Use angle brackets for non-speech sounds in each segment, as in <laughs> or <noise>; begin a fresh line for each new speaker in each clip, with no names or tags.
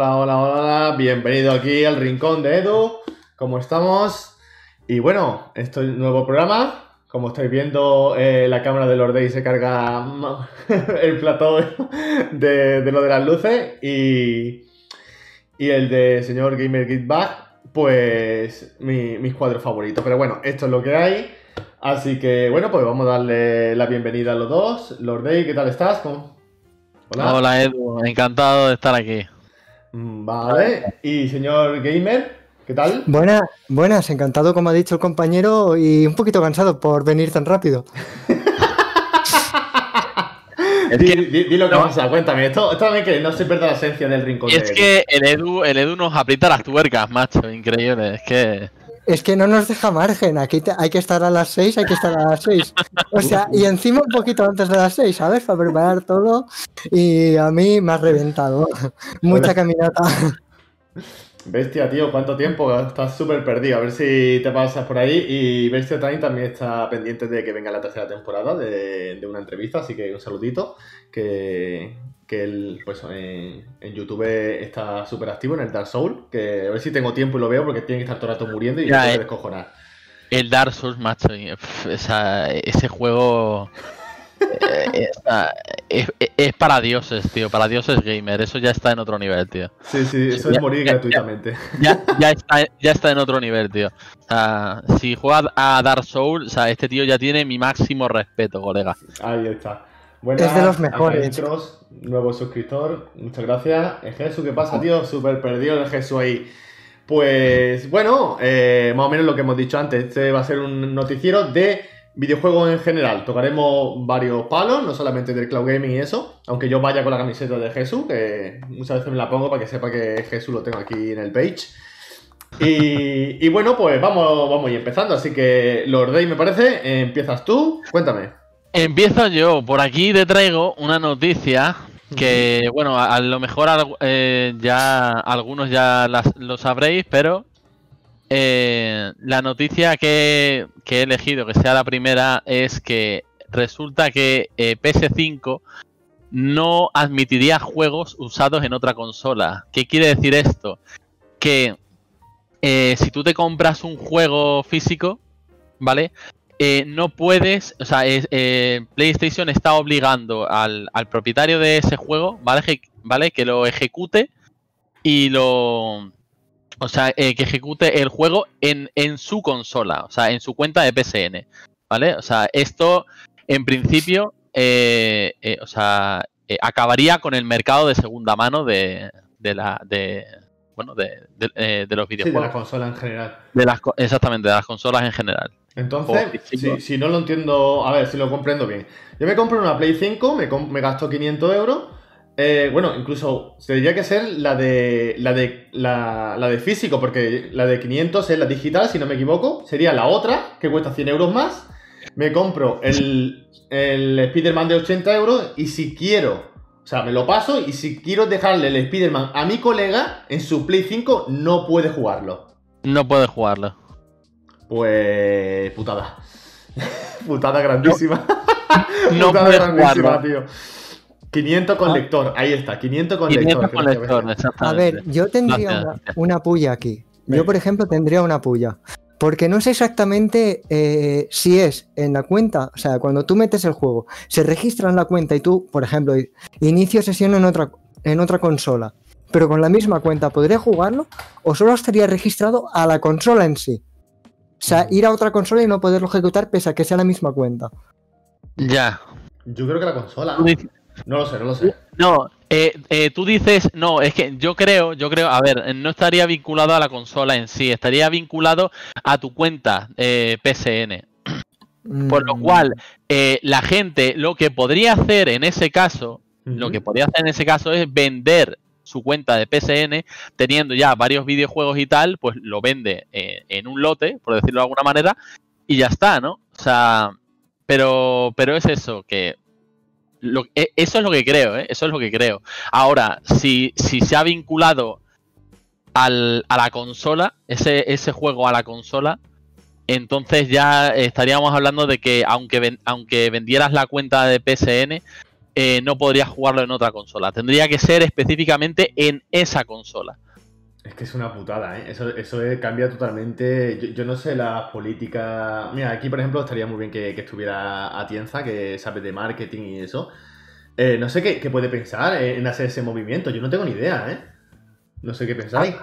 Hola, hola, hola, bienvenido aquí al rincón de Edu. ¿Cómo estamos? Y bueno, esto es un nuevo programa. Como estáis viendo, eh, la cámara de Lord se carga <laughs> el plató de, de, lo de las luces y, y el de señor Gamer Get pues mi, mis cuadros favoritos. Pero bueno, esto es lo que hay. Así que bueno, pues vamos a darle la bienvenida a los dos. Lord ¿qué tal estás?
Hola. Hola Edu, encantado de estar aquí.
Mm, vale, y señor Gamer, ¿qué tal?
Buenas, buenas, encantado como ha dicho el compañero y un poquito cansado por venir tan rápido. <laughs>
Dilo que pasa, cuéntame. Esto, esto también que no se pierda la esencia del rincón.
Es que el Edu, el Edu nos aprieta las tuercas, macho, increíble. Es que.
Es que no nos deja margen. Aquí hay que estar a las 6, hay que estar a las 6. O sea, y encima un poquito antes de las 6, ¿sabes? Para preparar todo. Y a mí me ha reventado. Mucha caminata.
Bestia, tío, ¿cuánto tiempo? Estás súper perdido. A ver si te pasas por ahí. Y Bestia Time también está pendiente de que venga la tercera temporada de, una entrevista, así que un saludito. Que, que él, pues, en, YouTube está súper activo en el Dark Souls. Que a ver si tengo tiempo y lo veo porque tiene que estar todo el rato muriendo y ya, eh, descojonar.
El Dark Souls, macho, ese juego eh, es, para dioses, tío. Para dioses gamer. Eso ya está en otro nivel, tío.
Sí, sí, eso es morir gratuitamente.
Ya, está, en otro nivel, tío. Si juega a Dark Souls, o sea, este tío ya tiene mi máximo respeto, colega.
Ahí está.
Es de los mejores.
nuevo suscriptor. Muchas gracias. El Jesús, ¿qué pasa, tío? Súper perdido el Jesús ahí. Pues bueno, eh, más o menos lo que hemos dicho antes. Este va a ser un noticiero de Videojuegos en general, tocaremos varios palos, no solamente del cloud gaming y eso, aunque yo vaya con la camiseta de Jesús, que muchas veces me la pongo para que sepa que Jesús lo tengo aquí en el page. Y, bueno, pues vamos, vamos a ir empezando, así que Lord Day me parece, empiezas tú, cuéntame.
Empiezo yo, por aquí te traigo una noticia que, bueno, a, lo mejor eh, ya algunos ya lo sabréis, pero eh, la noticia que, he elegido, que sea la primera, es que resulta que eh, PS5 no admitiría juegos usados en otra consola. ¿Qué quiere decir esto? Que eh, si tú te compras un juego físico, ¿vale? No puedes, o sea, PlayStation está obligando al, al, propietario de ese juego, ¿vale? ¿vale? Que lo ejecute y lo, o sea, eh, que ejecute el juego en, en su consola, o sea, en su cuenta de PSN. ¿Vale? O sea, esto en principio, eh, eh, o sea, acabaría con el mercado de segunda mano de, de la. De, bueno, de, de, los videojuegos. Sí, de
la consola en general.
De las, exactamente, de las consolas en general.
Entonces, si, si, no lo entiendo, a ver si lo comprendo bien. Yo me compro una Play 5, me, me gasto 500 euros eh, bueno, incluso tendría que ser la de, la de la, de físico, porque la de 500 es la digital, si no me equivoco. Sería la otra, que cuesta 100 euros más. Me compro el, el Spider-Man de 80 euros y si quiero, o sea, me lo paso y si quiero dejarle el Spider-Man a mi colega en su Play 5, no puede jugarlo.
No puede jugarlo.
Pues... putada. <laughs> putada grandísima. <laughs> No, putada grandísima, tío. 500 con ah. lector, ahí está, 500 con 500 Con lector
a ver, yo tendría una, puya aquí. Yo, por ejemplo, tendría una puya. Porque no sé exactamente eh, si es en la cuenta, o sea, cuando tú metes el juego, se registra en la cuenta y tú, por ejemplo, inicio sesión en otra, en otra consola, pero con la misma cuenta, ¿podría jugarlo? ¿O solo estaría registrado a la consola en sí? O sea, ir a otra consola y no poderlo ejecutar pese a que sea la misma cuenta.
Ya.
Yo creo que la consola. No lo sé, no lo sé.
No, eh, eh, tú dices, no, es que yo creo, yo creo, a ver, no estaría vinculado a la consola en sí, estaría vinculado a tu cuenta eh, PSN. Por lo mm. cual, la gente lo que podría hacer en ese caso, lo que podría hacer en ese caso es vender su cuenta de PSN, teniendo ya varios videojuegos y tal, pues lo vende en un lote, por decirlo de alguna manera, y ya está, ¿no? O sea, pero, pero es eso, que e, eso es lo que creo, ¿eh? Eso es lo que creo. Ahora, si, si se ha vinculado al, a la consola, ese, ese juego a la consola, entonces ya estaríamos hablando de que aunque, aunque vendieras la cuenta de PSN, eh, no podrías jugarlo en otra consola. Tendría que ser específicamente en esa consola.
Es que es una putada, ¿eh? Eso, eso cambia totalmente. Yo, no sé las políticas. Mira, aquí por ejemplo estaría muy bien que, estuviera Atienza, que sabe de marketing y eso. Eh, no sé qué, puede pensar en hacer ese movimiento. Yo no tengo ni idea, ¿eh? No sé qué pensáis.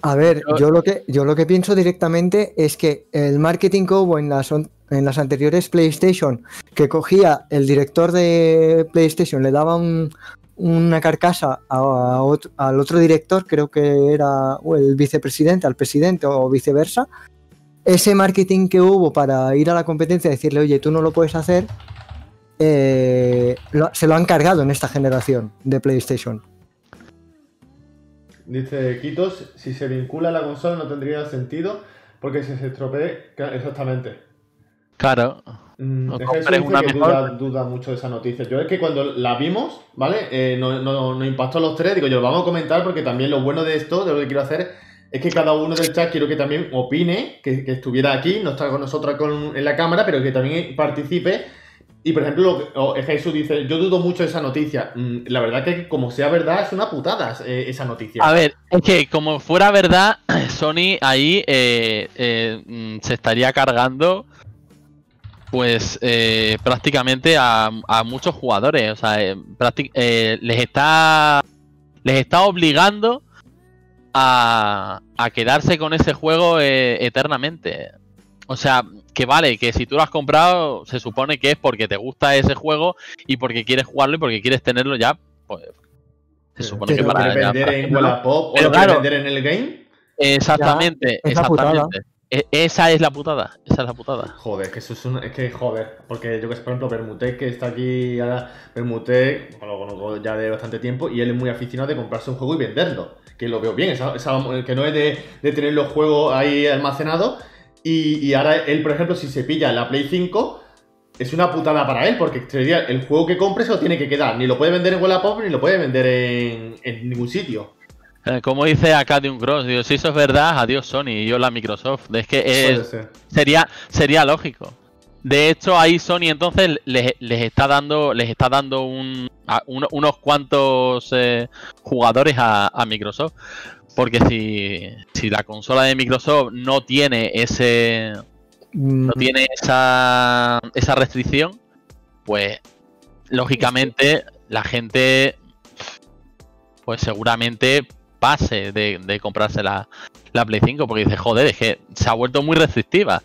A ver, yo lo que, yo lo que pienso directamente es que el marketing que hubo en las, en las anteriores PlayStation, que cogía el director de PlayStation, le daba una carcasa al otro director, creo que era el vicepresidente, al presidente o viceversa, ese marketing que hubo para ir a la competencia y decirle, oye, tú no lo puedes hacer, eh, se lo han cargado en esta generación de PlayStation.
Dice Kitos, si se vincula a la consola no tendría sentido porque si se estropee, exactamente.
Claro.
Mm, duda, duda, mucho de esa noticia. Yo es que cuando la vimos, ¿vale? Eh, nos impactó a los tres, digo, yo lo vamos a comentar porque también lo bueno de esto, de lo que quiero hacer, es que cada uno del chat quiero que también opine, que, estuviera aquí, no está con nosotros en la cámara, pero que también participe y por ejemplo, Jesús dice, yo dudo mucho de esa noticia. Mm, la verdad que como sea verdad, es una putada eh, esa noticia.
A ver, es que como fuera verdad, <clears throat> Sony ahí eh, eh, mm, se estaría cargando pues prácticamente a, muchos jugadores. O sea, les está les está obligando a, a quedarse con ese juego eternamente. O sea, que vale, que si tú lo has comprado, se supone que es porque te gusta ese juego y porque quieres jugarlo y porque quieres tenerlo ya, pues. Se supone que para.
vender en Wallapop o lo vender en el game?
Exactamente, exactamente. Esa es la putada, esa es la putada.
Joder, que eso es un, es que joder, porque yo que sé, por ejemplo, Bermutec que está aquí ahora, Bermutec, lo conozco ya de bastante tiempo y él es muy aficionado de comprarse un juego y venderlo, que lo veo bien, que no es de, de tener los juegos ahí almacenados y, ahora él, por ejemplo, si se pilla la Play 5, es una putada para él, porque el juego que compre se lo tiene que quedar. Ni lo puede vender en Wallapop ni lo puede vender en, ningún sitio.
Eh, como dice acá de un cross, digo, si eso es verdad, adiós Sony y yo la Microsoft. Es que sería, sería lógico. De hecho, ahí Sony entonces les, está dando, les está dando un, unos cuantos eh, jugadores a, Microsoft. Porque si, la consola de Microsoft no tiene ese. No mm. tiene esa, esa restricción, pues lógicamente la gente, pues seguramente pase de, comprarse la, la, Play 5 porque dice, joder, es que se ha vuelto muy restrictiva.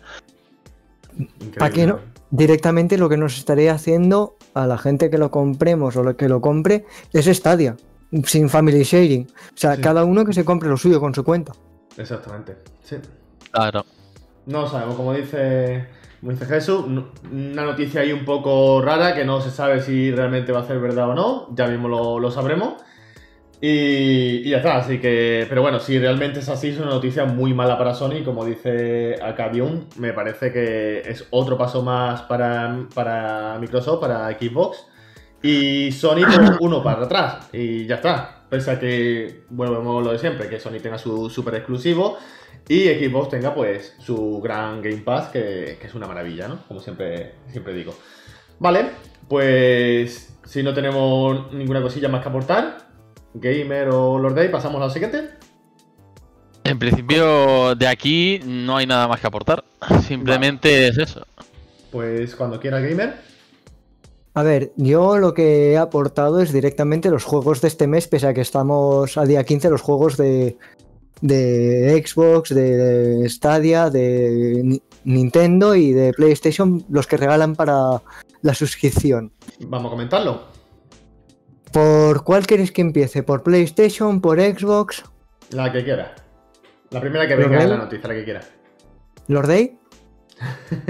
¿Para qué no? Directamente lo que nos estaría haciendo a la gente que lo compremos o lo que lo compre es Stadia sin family sharing. O sea, cada uno que se compre lo suyo con su cuenta.
Exactamente, sí.
Claro.
No sabemos, como dice, como dice Jesús, una noticia ahí un poco rara que no se sabe si realmente va a ser verdad o no, ya mismo lo, sabremos. Y, ya está, así que, pero bueno, si realmente es así, es una noticia muy mala para Sony, como dice Acabium, me parece que es otro paso más para, para Microsoft, para Xbox y Sony pues, <coughs> uno para atrás y ya está. Pese a que, bueno, lo de siempre, que Sony tenga su super exclusivo y Xbox tenga pues su gran Game Pass, que, es una maravilla, ¿no? Como siempre, siempre digo. Vale, pues si no tenemos ninguna cosilla más que aportar, Gamer o Lord Day, pasamos a lo siguiente.
En principio, de aquí no hay nada más que aportar. Simplemente es eso.
Pues cuando quiera, Gamer.
A ver, yo lo que he aportado es directamente los juegos de este mes, pese a que estamos a día 15, los juegos de, Xbox, de Stadia, de Nintendo y de PlayStation, los que regalan para la suscripción.
Vamos a comentarlo.
¿Por cuál queréis que empiece? ¿Por PlayStation? ¿Por Xbox?
La que quiera. La primera que venga en la noticia, la que quiera.
¿Lord Day?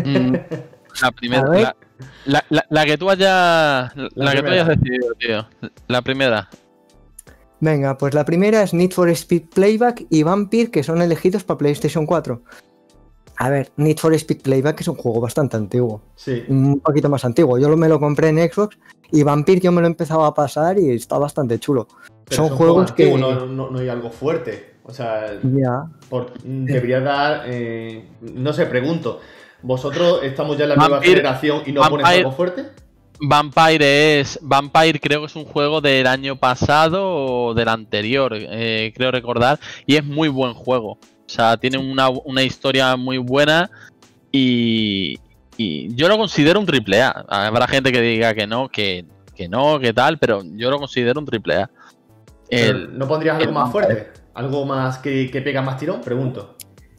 Mm, la primera. <laughs> La, la, que tú hayas. La, que tú hayas decidido, tío. La primera.
Venga, pues la primera es Need for Speed Playback y Vampire, que son elegidos para PlayStation 4. A ver, Need for Speed Playback es un juego bastante antiguo.
Sí.
Un poquito más antiguo. Yo me lo compré en Xbox y Vampire yo me lo empezaba a pasar y está bastante chulo. son juegos que.
No, no, hay algo fuerte. O sea, ya. debería dar. Eh, no sé, pregunto. ¿Vosotros estamos ya en la nueva generación y no pones algo fuerte?
Vampire es. Vampire creo que es un juego del año pasado o del anterior, eh, creo recordar. Y es muy buen juego. O sea, tiene una, una historia muy buena. Y, y yo lo considero un triple A. Habrá gente que diga que no, que, que no, que tal, pero yo lo considero un triple A.
¿No pondrías algo más fuerte? ¿Algo más que, que pega más tirón? Pregunto.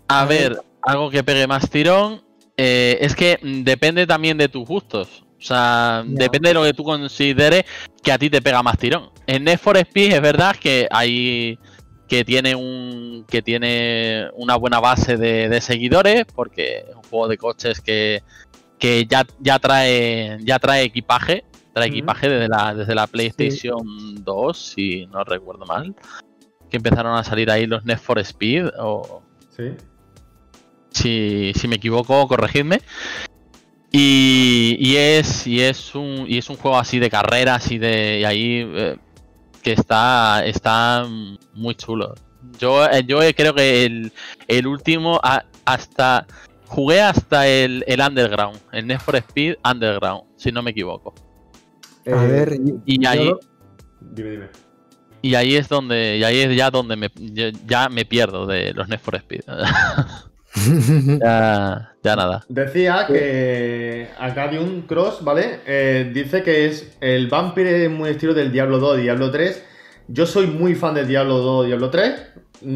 A ver, algo que pegue más tirón. Eh, es que depende también de tus gustos. O sea, depende de lo que tú consideres que a ti te pega más tirón. En Need for Speed es verdad que hay que tiene un que tiene una buena base de, seguidores porque es un juego de coches que, que ya, ya trae ya trae equipaje trae equipaje desde la desde la PlayStation 2 si no recuerdo mal que empezaron a salir ahí los Need for Speed o
sí.
si, si me equivoco corregidme. Y, es y es un y es un juego así de carreras y de y ahí eh, que está, está muy chulo. Yo, eh, yo creo que el, último hasta jugué hasta el, Underground, el Need for Speed Underground, si no me equivoco.
a eh, ver,
y ahí
dime, dime.
Y ahí es donde, y ahí es ya donde me, ya me pierdo de los Need for Speed. <laughs> <laughs> ya, nada.
Decía que un Cross, ¿vale? Eh, dice que es el Vampire muy estilo del Diablo 2 Diablo 3. Yo soy muy fan del Diablo 2 Diablo 3.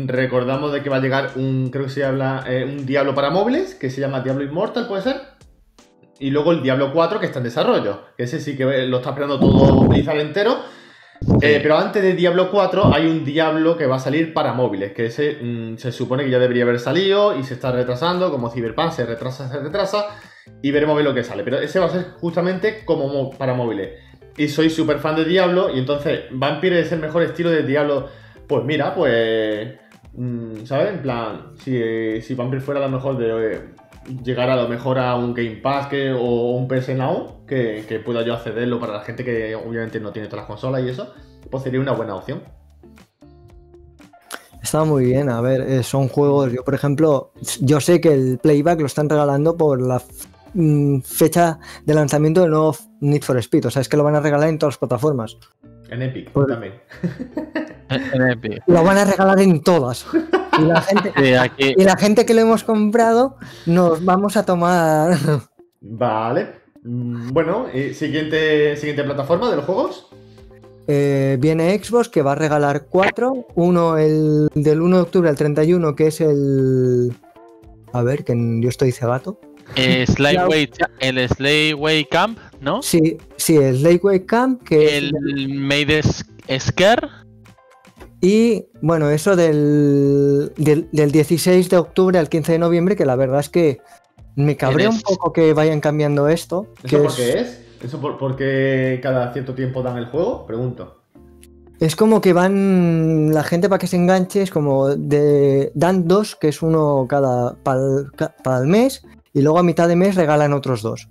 Recordamos de que va a llegar un, creo que se habla, eh, un Diablo para móviles, que se llama Diablo Immortal, ¿puede ser? Y luego el Diablo 4 que está en desarrollo. Que ese sí que lo está esperando todo Blizzard entero. Eh, pero antes de Diablo 4 hay un Diablo que va a salir para móviles, que ese mm, se supone que ya debería haber salido y se está retrasando, como Cyberpunk se retrasa, se retrasa, y veremos ver lo que sale. Pero ese va a ser justamente como para móviles. Y soy súper fan de Diablo, y entonces Vampire es el mejor estilo de Diablo. Pues mira, pues... Mm, ¿Sabes? En plan, si, si Vampire fuera la mejor de llegar a lo mejor a un Game Pass que, o un PS Now, que, que, pueda yo accederlo para la gente que obviamente no tiene todas las consolas y eso, pues sería una buena opción.
Está muy bien, a ver, eh, son juegos, yo por ejemplo, yo sé que el Playback lo están regalando por la mm, fecha de lanzamiento del nuevo Need for Speed, o sea, es que lo van a regalar en todas las plataformas.
En Epic también. <laughs>
en Epic.
Lo van a regalar en todas. <laughs> Y la, gente, que lo hemos comprado, nos vamos a tomar.
Vale. Mm, bueno, siguiente, siguiente plataforma de los juegos.
Eh, viene Xbox que va a regalar cuatro. Uno el del 1 de octubre al 31, que es el. A ver, que yo estoy cegato.
Eh, <laughs> el Slayway Camp, ¿no?
Sí, sí, el Slayway Camp. Que
el Made Scare.
Y bueno, eso del, del, 16 de octubre al 15 de noviembre, que la verdad es que me cabrea un poco que vayan cambiando esto.
¿Eso por qué es? ¿Eso por, porque cada cierto tiempo dan el juego? Pregunto.
Es como que van la gente para que se enganche, es como de dan dos, que es uno cada para el mes, y luego a mitad de mes regalan otros dos.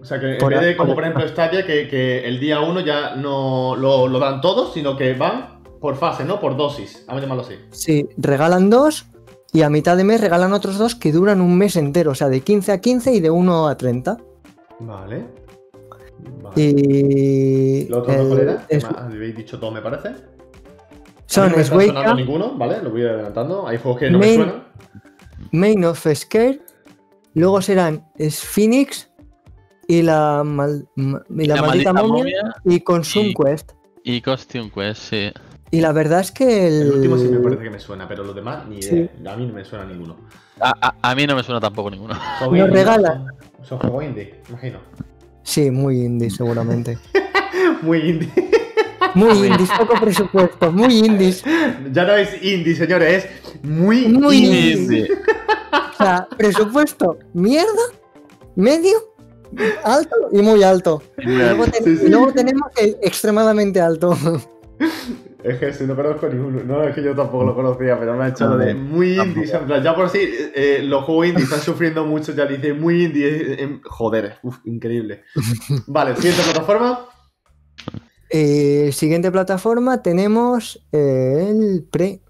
O sea que en vez de, como por ejemplo Stadia, que, que el día uno ya no lo, lo dan todos, sino que van por fase, ¿no? Por dosis, vamos a llamarlo así.
Sí, regalan dos y a mitad de mes regalan otros dos que duran un mes entero, o sea, de 15 a 15 y de 1 a 30.
Vale.
Y.
¿Lo otro mejor era? Habéis dicho todo, me parece.
Son
no me está sonando ninguno, ¿vale? Lo voy adelantando. Hay juegos que no me suenan.
Main of Scare. Luego serán Phoenix y la, y la, maldita, momia, y Consume Quest.
Y Costume Quest, sí.
Y la verdad es que
el... el último sí me parece que me suena, pero los demás ni idea. A mí no me suena ninguno.
A, mí no me suena tampoco ninguno.
Nos regala.
Son juegos indie, imagino.
Sí, muy indie, seguramente. <laughs>
muy indie.
Muy indie, poco presupuesto, muy indies. <laughs>
Ya no es indie, señores, es muy,
muy indie. o sea, presupuesto, mierda, medio, alto y muy alto. Y luego, luego tenemos el extremadamente alto. <laughs>
Es que si no conozco ninguno. No, es que yo tampoco lo conocía, pero me ha hecho lo de muy indie. ya por sí, eh, los juegos indie están sufriendo mucho. Ya dice muy indie. Eh, em, joder, uf, increíble. <laughs> Vale, siguiente plataforma.
Eh, siguiente plataforma tenemos el pre.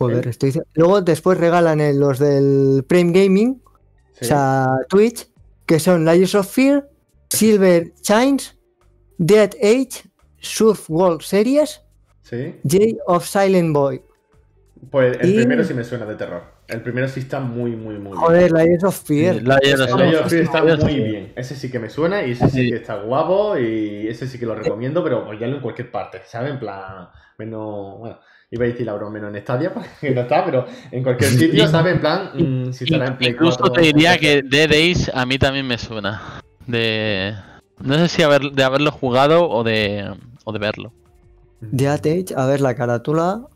Joder, estoy. Luego después regalan los del Prime Gaming, o sea, Twitch, que son Layers of Fear, Silver Chains, Dead Age, Surf World Series,
Sí.
J of Silent Boy.
Pues el
Y-
primero sí me suena de terror. El primero sí está muy, muy, muy bien.
Joder, Layers of Fear.
Sí, Layers of Fear.
Layers of Fear está muy bien. Ese sí que me suena y ese sí
Sí.
que está guapo y ese sí que lo recomiendo, pero apoyarlo en cualquier parte, ¿sabes? En plan, menos, bueno, iba a decir la broma menos en Stadia, <laughs> porque no está, pero en cualquier sitio, ¿sabes? En plan, mm, si estará en Play
Incluso
4,
te diría que Dead Ace a mí también me suena. De. No sé si haber, de haberlo jugado o de, o de verlo.
Dead Age, a ver la carátula.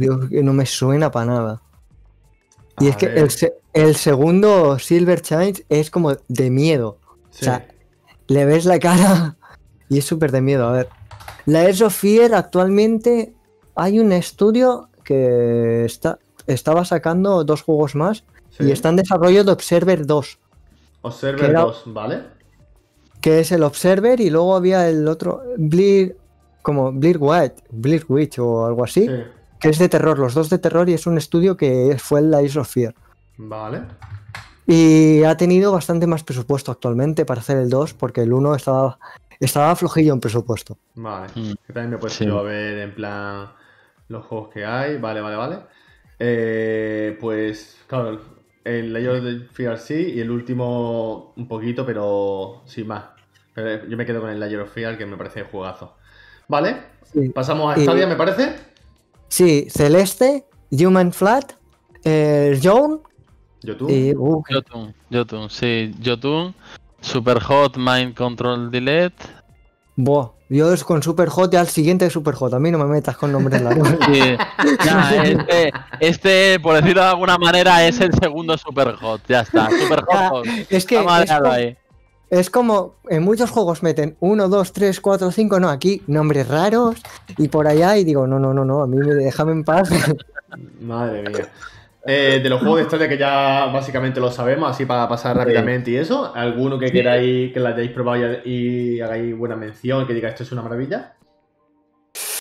Dios, que no me suena para nada. Y
A
es que el, se- el segundo Silver Chains es como de miedo.
sí.
O sea, le ves la cara <laughs> y es súper de miedo. A ver, la Air of Fear actualmente hay un estudio que está, estaba sacando dos juegos más
sí.
y está en desarrollo de Observer 2,
Observer
era-
2, ¿vale?
Que es el Observer y luego había el otro, Bleed, como Bleed White, Bleed Witch o algo así,
Sí.
que es de terror, los dos de terror y es un estudio que fue el Air of Fear.
Vale.
Y ha tenido bastante más presupuesto actualmente para hacer el 2 porque el 1 estaba, estaba flojillo en presupuesto.
Vale.
Mm.
Que también me he puesto
Sí.
yo a ver en plan los juegos que hay. Vale, vale, vale. Eh, pues, claro, el Layer of Fear sí y el último un poquito, pero sin más. Pero yo me quedo con el Layer of Fear que me parece juegazo. Vale,
Sí.
pasamos a
Y-
Stadia, me parece.
Sí, Celeste, Human Flat, eh, Zone
YouTube.
y. uh,
Jotun, Jotun, sí, Jotun, Super Hot Mind Control Delete.
buah, yo es con Super Hot y al siguiente Super Hot. A mí no me metas con nombres largos. <laughs>
Sí. Nah, este, este, por decirlo de alguna manera, es el segundo Super Hot. Ya está, Super Hot.
es que es como,
ahí.
es como en muchos juegos meten 1, 2, 3, 4, 5. No, aquí nombres raros y por allá. Y digo, no, no, no, no, a mí me déjame en paz.
Madre mía. Eh, de los juegos de historia que ya básicamente lo sabemos, así para pasar rápidamente y eso, ¿alguno que queráis que lo hayáis probado y, y hagáis buena mención, que diga esto es una maravilla?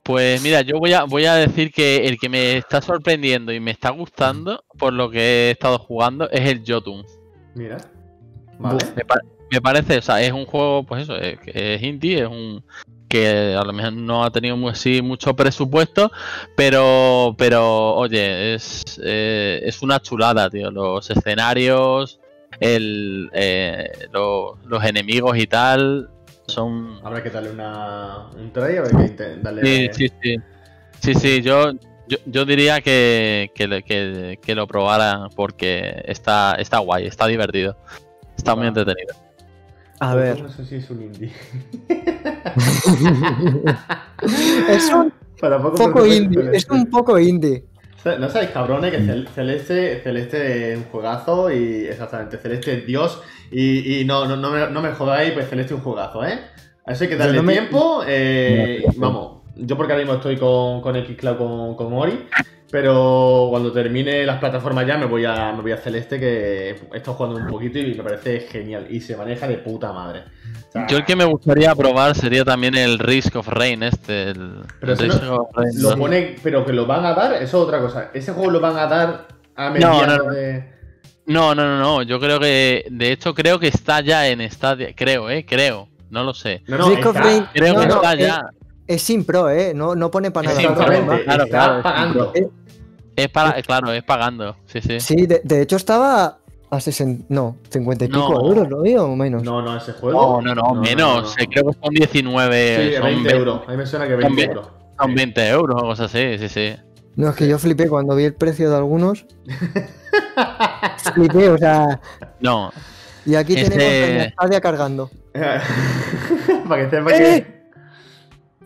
Pues mira, yo voy a, voy a decir que el que me está sorprendiendo y me está gustando por lo que he estado jugando es el Jotun.
Mira. Vale.
Me, pa- me parece, o sea, es un juego, pues eso, es, es indie, es un que a lo mejor no ha tenido mu- así mucho presupuesto, pero, pero oye, es, eh, es una chulada, tío. Los escenarios, el, eh, lo- los enemigos y tal, son...
Habrá que darle una, un try, habrá que darle...
Sí, sí, sí. Sí, sí, yo, yo, yo diría que, que, que- que lo probara porque está, está guay, está divertido. Está muy entretenido.
A
Pues
ver.
No sé si es un indie. <laughs>
es un
Para poco
indie. Es un poco indie.
No sabéis, cabrones, que Cel- Celeste, Celeste es un juegazo y exactamente, Celeste es Dios y, y no, no, no, me, no me jodáis, pues Celeste es un juegazo, ¿eh? A eso hay que darle
no me-
tiempo. eh,
No, sí, sí.
vamos, yo porque ahora mismo estoy con, con Xcloud con, con Ori, pero cuando termine las plataformas ya me voy a, me voy a Celeste que he estado jugando un poquito y me parece genial y se maneja de puta madre. O sea,
Yo el que me gustaría probar sería también el Risk of Rain, este. El,
Pero
el
si
Risk
no-
of Rain.
Lo
¿no?
pone, pero que lo van a dar, eso es otra cosa. Ese juego lo van a dar a
no,
mediados
no.
de.
No, no, no, no. Yo creo que. De hecho, creo que está ya en Stadia. Creo, eh. Creo. No lo sé.
No, no,
Risk of Rain-
Creo
No,
que
no,
está
eh,
ya.
Es sin pro, ¿eh? No, no pone para nada.
Claro,
está
claro,
pagando.
sí,
Es para, claro, es pagando. Sí, sí.
Sí, de, de hecho estaba a 60, no, 50 y
No.
pico euros, ¿lo digo? O menos.
No, no, ese
No,
juego.
no, no, menos. eh, Creo que son 19.
Sí,
son
20
ve-
euros. A mí me suena que
son
20
ve-
euros.
Son
Sí.
20 euros o cosas así, sí, sí.
No, es que yo flipé cuando vi el precio de algunos. <laughs> flipé, o sea.
No,
Y aquí
Ese-
tenemos a Stadia cargando. <laughs>
Para que sepa
¡Eh!
que.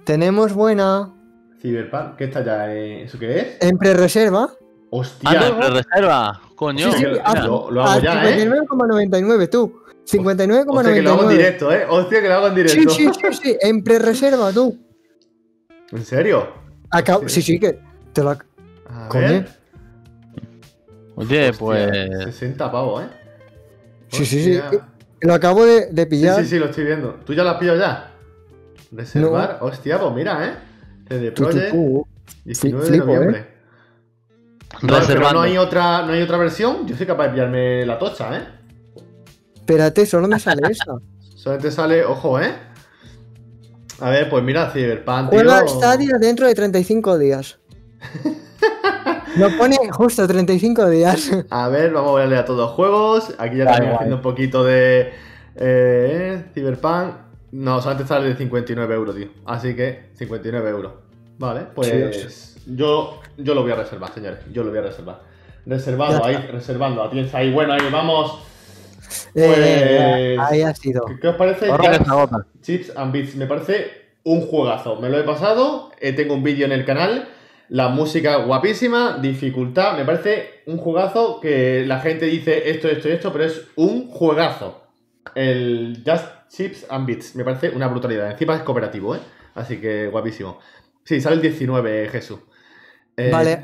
Tenemos buena
Cyberpunk, ¿qué está ya? eh? ¿Eso qué es?
en pre-reserva
Hostia.
Ah, no, reserva. Coño.
Sí, sí, ah,
lo, hago ya, ¿eh?
59,99 tú.
Hostia, que lo hago en
59,99.
directo, ¿eh? Hostia, que lo hago en
Sí,
directo.
sí, sí, sí, en pre-reserva tú.
¿En serio?
Acabo-
Hostia.
sí, sí, que te lo
A
Coño.
ver.
Oye,
Hostia,
pues.
60 pavos, ¿eh?
Sí, sí, sí. Lo acabo de, de
Sí,
pillar.
sí, sí, lo estoy viendo. ¿Tú ya lo has pillado ya? Reservar. Hostia, pues mira, ¿eh? CD Projekt,
tú.
19
flipo,
de noviembre. No, pero
Reservando.
no hay otra, no hay otra versión. Yo soy capaz de pillarme la tocha, ¿eh?
Espérate, solo me sale <laughs> esa.
Solamente sale, ojo, ¿eh? A ver, pues mira, Cyberpunk.
Juega Stadia dentro de 35 días. <laughs> Lo pone justo 35 días.
A ver, vamos a verle a todos los juegos. Aquí ya estamos haciendo un poquito de eh, Cyberpunk. No, solamente sale de 59 euros, tío. Así que 59 euros. Vale, pues yo, yo lo voy a reservar, señores. Yo lo voy a reservar. Reservado, ahí, reservando. A ahí. Bueno, ahí vamos.
Eh, pues, ahí ha sido.
¿Qué, os parece? Chips and Beats. Me parece un juegazo. Me lo he pasado. Eh, tengo un vídeo en el canal. La música guapísima, dificultad. Me parece un juegazo que la gente dice esto, esto y esto, pero es un juegazo. El Just Chips and Beats. Me parece una brutalidad. Encima es cooperativo, ¿eh? Así que guapísimo. Sí, sale el 19, Jesús.
Eh, vale,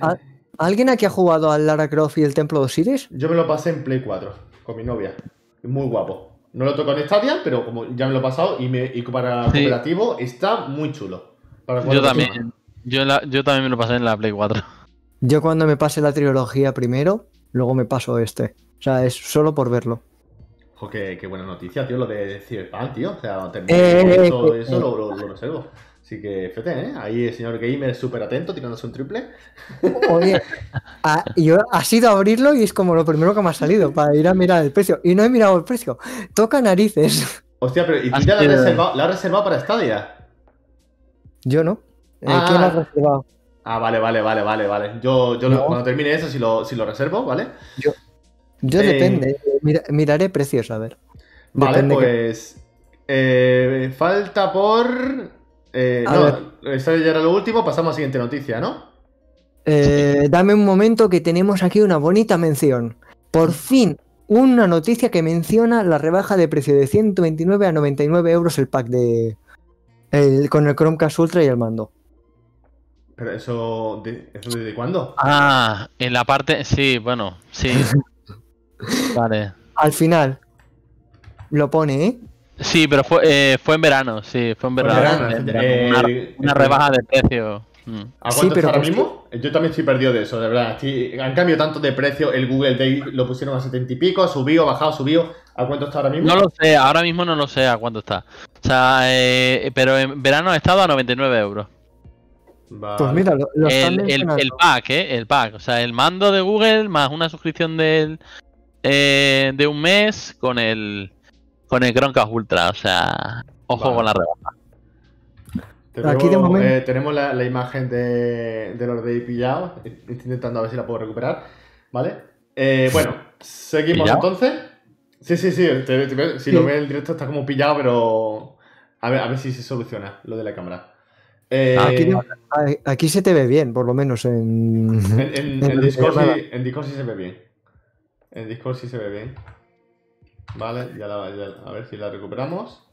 ¿alguien aquí ha jugado al Lara Croft y el Templo de Osiris?
Yo me lo pasé en Play 4 con mi novia. Muy guapo. No lo toco en Stadia, pero como ya me lo he pasado y, me, para cooperativo está muy chulo.
yo también. Yo, yo también me lo pasé en la Play 4.
Yo cuando me pase la trilogía primero, luego me paso este. O sea, es solo por verlo.
Jo, qué, buena noticia, tío, lo de Cyberpunk, tío. O sea, terminé eh, todo eh, eso, lo, lo, lo reservo. Así que, fíjate, ¿eh? Ahí el señor Gamer súper atento, tirándose un triple. <laughs>
Oye, yo ha sido abrirlo y es como lo primero que me ha salido para ir a mirar el precio. Y no he mirado el precio. Toca narices. <laughs>
Hostia, pero ¿y tú ya la has, reservado, la reservado para Stadia?
Yo no. Eh, ah. ¿Quién la ha reservado?
Ah, vale, vale, vale, vale, vale. Yo, yo cuando termine eso, si lo, si lo reservo, ¿vale?
Yo, yo eh, depende. miraré precios, a ver.
Vale, pues. Eh, falta por. Eh, no, esto ya era lo último, pasamos a la siguiente noticia, ¿no?
Eh, dame un momento que tenemos aquí una bonita mención. Por fin, una noticia que menciona la rebaja de precio de 129 a 99 euros el pack de. con el Chromecast Ultra y el mando.
¿Pero eso, de, eso desde cuándo?
Ah, en la parte. Sí, bueno, sí. <laughs> vale.
Al final. Lo pone, ¿eh?
Sí, pero fue, eh, fue en verano, sí, fue en verano. Eh, una, rebaja de precio.
Mm. ¿A cuánto está ahora mismo? Yo también estoy perdido de eso, de verdad. han cambiado tanto de precio. El Google Day lo pusieron a 70 y pico, subió, bajado, subió. ¿A cuánto está ahora mismo?
No lo sé, ahora mismo no lo sé a cuánto está. O sea, eh, pero en verano ha estado a 99 euros.
Pues mira,
el, el, pack, ¿eh? El pack. O sea, el mando de Google más una suscripción del, de un mes con el, con el Chromecast Ultra, o sea, ojo con la rebaja.
Aquí de momento... Eh, tenemos la, imagen de, los de pillado. Estoy intentando a ver si la puedo recuperar. ¿Vale? Eh, bueno, seguimos entonces. Sí, sí, sí. si lo ves en directo está como pillado, pero. A ver, a ver si se soluciona lo de la cámara.
Eh, aquí, se te ve bien, por lo menos en.
En, Discord, sí, en Discord sí se ve bien. En Discord sí se ve bien. Vale, ya, la, a ver si la recuperamos.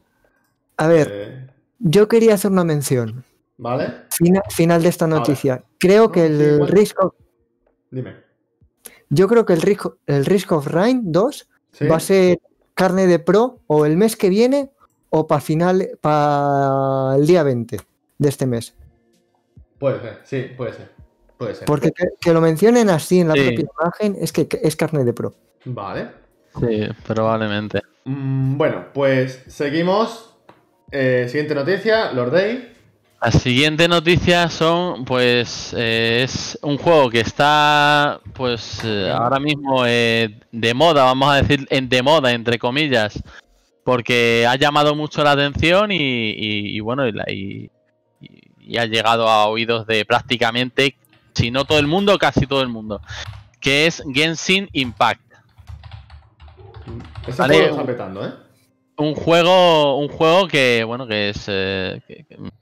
A ver, eh, yo quería hacer una mención.
Vale.
final de esta noticia. Creo que el Risk of...
Dime.
Yo creo que el Risk, el Risk of Rain 2 va a ser carne de pro o el mes que viene o para final, para el día 20 de este mes.
Puede ser, sí, puede ser. Puede ser.
Porque que, lo mencionen así en la propia imagen es que es carne de pro.
Vale.
Sí, probablemente.
Mm, bueno, pues seguimos. Eh, siguiente noticia, Lord Day.
La siguiente noticia son, pues, eh, es un juego que está, pues, eh, ahora mismo de moda, vamos a decir, en de moda, entre comillas, porque ha llamado mucho la atención y, bueno, y, y, ha llegado a oídos de prácticamente, si no todo el mundo, casi todo el mundo, que es Genshin Impact.
¿eh?
Un juego, un juego que, bueno, que es. Eh,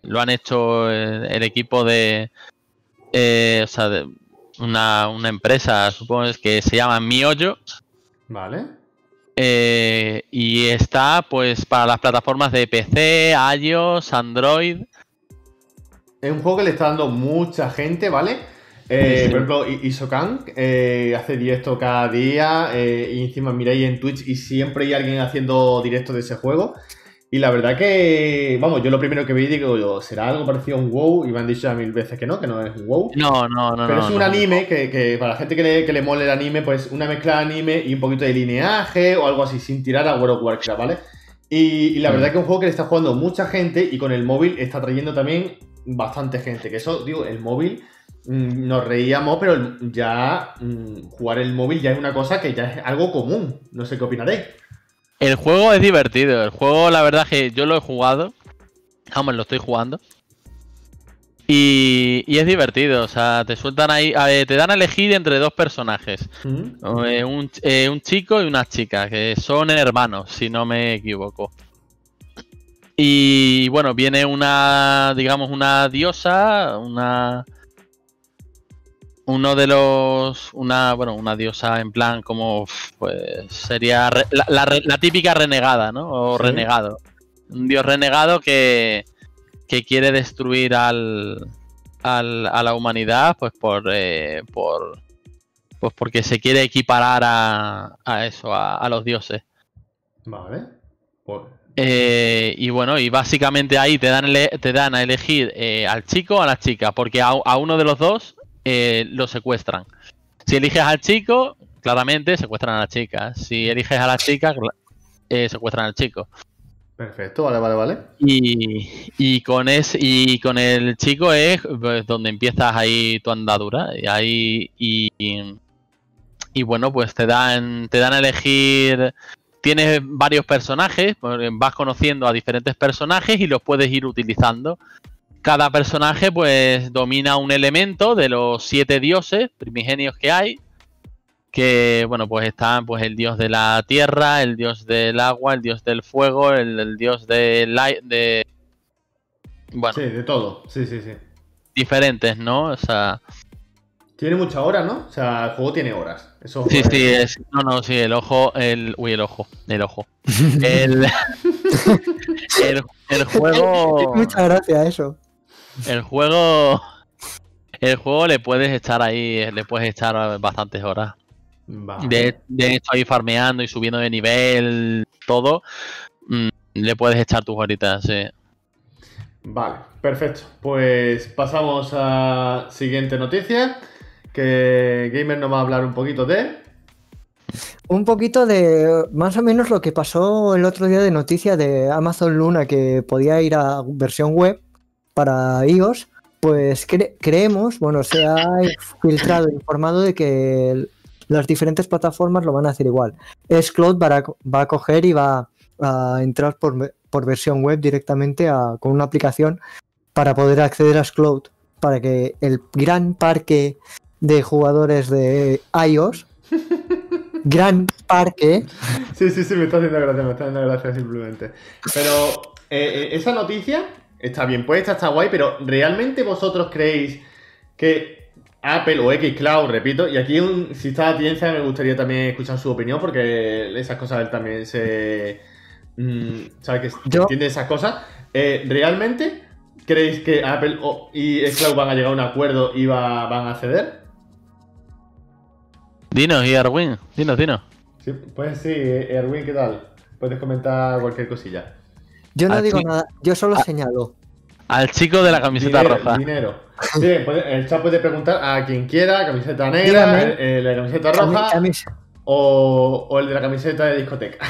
lo han hecho el, equipo de. Eh, o sea, de una, empresa, supongo que se llama Miollo.
Vale.
y está, pues, para las plataformas de PC, iOS, Android.
Es un juego que le está dando mucha gente, ¿vale? Eh, por ejemplo, Isokan eh, hace directo cada día eh, y encima miráis en Twitch y siempre hay alguien haciendo directo de ese juego. Y la verdad que, vamos, yo lo primero que vi digo yo, ¿será algo parecido a un WoW? Y me han dicho ya mil veces que no, que no es un WoW.
No, no, no.
Pero es un anime que, para la gente que le, que le mole el anime, pues una mezcla de anime y un poquito de lineaje o algo así, sin tirar a World of Warcraft, ¿vale? Y, la verdad que es un juego que le está jugando mucha gente y con el móvil está trayendo también bastante gente. Que eso, digo, el móvil mm, nos reíamos, pero ya mm, jugar el móvil ya es una cosa que ya es algo común. No sé qué opinaréis.
El juego es divertido. El juego, la verdad que yo lo he jugado. Vamos, lo estoy jugando. Y, es divertido, o sea, te sueltan ahí, te dan a elegir entre dos personajes, mm. eh, eh, un, chico y una chica, que son hermanos, si no me equivoco. Y bueno, viene una, digamos, una diosa, una... Uno de los... Una, bueno, una diosa en plan como, pues, sería la, típica renegada, ¿no? O renegado. Un dios renegado que que quiere destruir al, al, a la humanidad, pues por, eh, por pues porque se quiere equiparar a, a eso, a, los dioses.
Vale. Pues
eh, y bueno, y básicamente ahí te dan, te dan a elegir eh, al chico o a la chica, porque a, uno de los dos lo secuestran. Si eliges al chico, claramente secuestran a la chica. Si eliges a la chica, secuestran al chico.
Perfecto, vale, vale, vale.
Y, con es, y con el chico es pues, donde empiezas ahí tu andadura. Y ahí. Y, y, bueno, pues te dan. Te dan a elegir. Tienes varios personajes. Pues, vas conociendo a diferentes personajes y los puedes ir utilizando. Cada personaje, pues, domina un elemento de los siete dioses primigenios que hay que bueno pues están pues el dios de la tierra el dios del agua el dios del fuego el, dios del de
bueno. Sí de todo. Sí sí sí.
Diferentes no o sea
tiene muchas horas no o sea el juego tiene horas. Eso
sí sí es no no sí el ojo el uy el ojo el ojo. <laughs> El <laughs> el, el juego
muchas gracias eso
el juego el juego le puedes echar ahí le puedes echar bastantes horas de, de ahí farmeando y subiendo de nivel, todo, mm, le puedes echar tus horitas, sí.
Vale, perfecto. Pues pasamos a siguiente noticia, que Gamer nos va a hablar un poquito de...
Un poquito de más o menos lo que pasó el otro día de noticia de Amazon Luna que podía ir a versión web para iOS. Pues creemos, bueno, se ha filtrado, informado de que las diferentes plataformas lo van a hacer igual. S-Cloud va a, coger y va a entrar por, versión web directamente con una aplicación para poder acceder a S-Cloud, para que el gran parque de jugadores de iOS, <laughs> gran parque...
Sí, sí, sí, me está haciendo gracia, me está haciendo gracia simplemente. Pero eh, eh, esa noticia está bien puesta, está guay, pero ¿realmente vosotros creéis que Apple o Xcloud, repito, y aquí si está la audiencia me gustaría también escuchar su opinión porque esas cosas él también se... Mm, sabe que entiende esas cosas. Eh, ¿Realmente creéis que Apple y Xcloud van a llegar a un acuerdo y van a ceder?
Dinos, y Erwin, dinos, dinos.
Sí, pues sí, Erwin, ¿qué tal? Puedes comentar cualquier cosilla.
Yo no digo nada, yo solo ah. señalo.
Al chico de la camiseta roja.
Dinero. Sí, <laughs> el chat puede preguntar a quien quiera, camiseta negra, el, de la camiseta roja o, el de la camiseta de discoteca.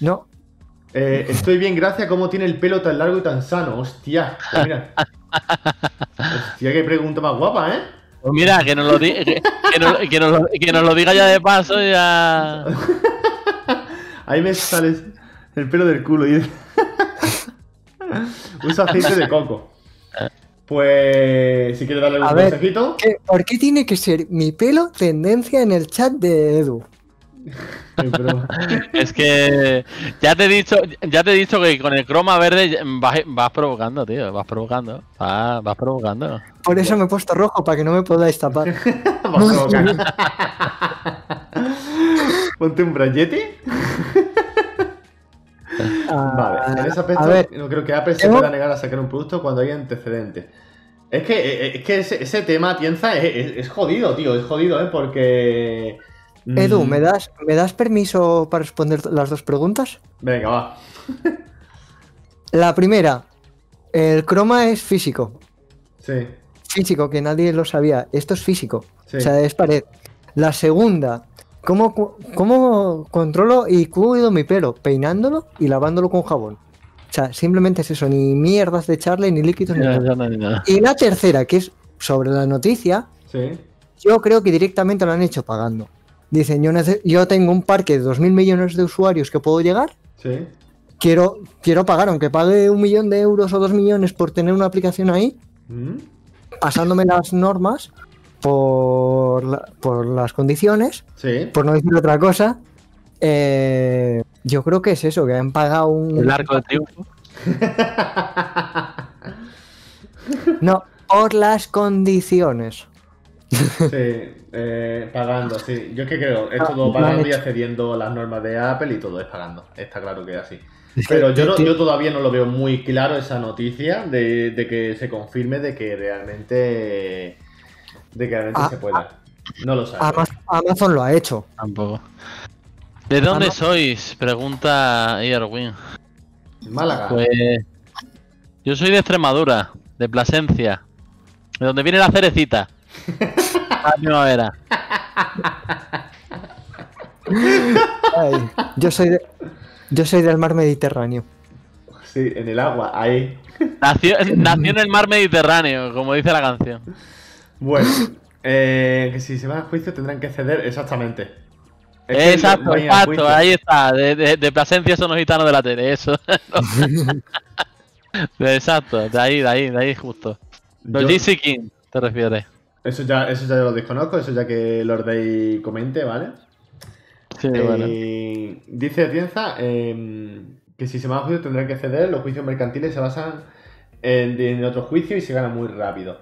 no. <laughs>
Eh, estoy bien, gracias. ¿Cómo tiene el pelo tan largo y tan sano? Hostia, pues mira. <laughs> Hostia, qué pregunta más guapa, ¿eh?
Pues mira, que nos lo, diga, que, nos, lo, diga ya de paso, ya.
Ahí me sale el pelo del culo. Y... <laughs> Usa aceite de coco. Pues si quieres darle un consejito.
¿Por qué tiene que ser mi pelo tendencia en el chat de Edu? <laughs>
es que ya te he dicho, ya te he dicho que con el croma verde vas, provocando, tío, vas provocando, vas, provocando.
Por eso me he puesto rojo para que no me podáis tapar. <laughs>
Ponte un brayete. <laughs> vale, en ese aspecto no creo que Apple se pueda negar a sacar un producto cuando hay antecedentes. Es que, eh, eh, es que ese, tema, Tienza, es, jodido, tío, es jodido, ¿eh? Porque...
Mm, Edu, ¿me das, ¿me das permiso para responder las dos preguntas?
Venga, va. <laughs>
La primera, el croma es físico.
Sí.
Físico, que nadie lo sabía. Esto es físico. O sea, es pared. La segunda, ¿Cómo, ¿Cómo controlo y cuido mi pelo? Peinándolo y lavándolo con jabón. O sea, simplemente es eso, ni mierdas de echarle, ni líquidos, ni nada. Y la tercera, que es sobre la noticia,
Sí.
yo creo que directamente lo han hecho pagando. Dicen, yo, yo tengo un parque de 2.000 millones de usuarios que puedo llegar,
Sí.
quiero, quiero pagar, aunque pague un millón de euros o dos millones por tener una aplicación ahí,
Mm.
pasándome las normas por, la- por las condiciones,
Sí.
por no decir otra cosa. eh, yo creo que es eso, que han pagado un...
El arco de triunfo. <laughs>
No, por las condiciones.
Sí, eh, pagando, sí. Yo es que creo, es
Ah,
todo pagando y accediendo a las normas de Apple y todo es pagando. Está claro que es así.
Es que,
Pero yo, no- yo todavía no lo veo muy claro esa noticia de, de que se confirme de que realmente de que realmente
Ah,
se pueda. No lo.
Ama- Amazon lo ha hecho.
Tampoco. ¿De dónde sois? Pregunta Erwin.
Málaga.
Pues. Yo soy de Extremadura, de Plasencia. De donde viene la cerecita. <laughs> La primavera.
Ay, yo soy de- yo soy del mar Mediterráneo.
Sí, en el agua, ahí.
Nació, <laughs> nació en el mar Mediterráneo, como dice la canción.
Bueno, eh, que si se van a juicio tendrán que ceder exactamente. Es que
exacto, exacto, ahí está. De, de, de Plasencia son los gitanos de la tele, eso. <laughs> <laughs> exacto, de ahí, de ahí, de ahí justo. Los King, te refieres.
Eso ya, eso ya lo desconozco, eso ya que Lord Day comente, ¿vale?
Sí,
Eh,
bueno.
Dice Atienza eh, que si se van a juicio tendrán que ceder, los juicios mercantiles se basan en, en otro juicio y se gana muy rápido.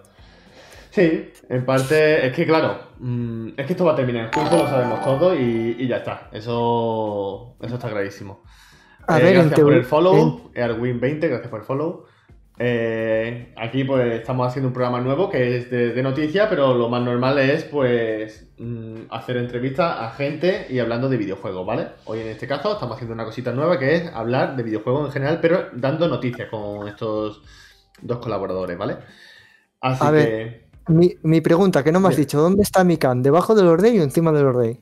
Sí, en parte, es que claro, mm, es que esto va a terminar en juicio, lo sabemos todos y, y ya está, eso, eso está clarísimo.
A
Eh,
ver, en
gracias por el follow, Erwin20, gracias por el follow. Eh, aquí pues estamos haciendo un programa nuevo que es de, de noticias, pero lo más normal es pues mm, hacer entrevistas a gente y hablando de videojuegos, ¿vale? Hoy en este caso estamos haciendo una cosita nueva que es hablar de videojuegos en general, pero dando noticias con estos dos colaboradores, ¿vale? Así
A
que
ver. Mi, mi pregunta, que no me has dicho, ¿dónde está mi can? ¿Debajo del Ordey o encima del Ordey?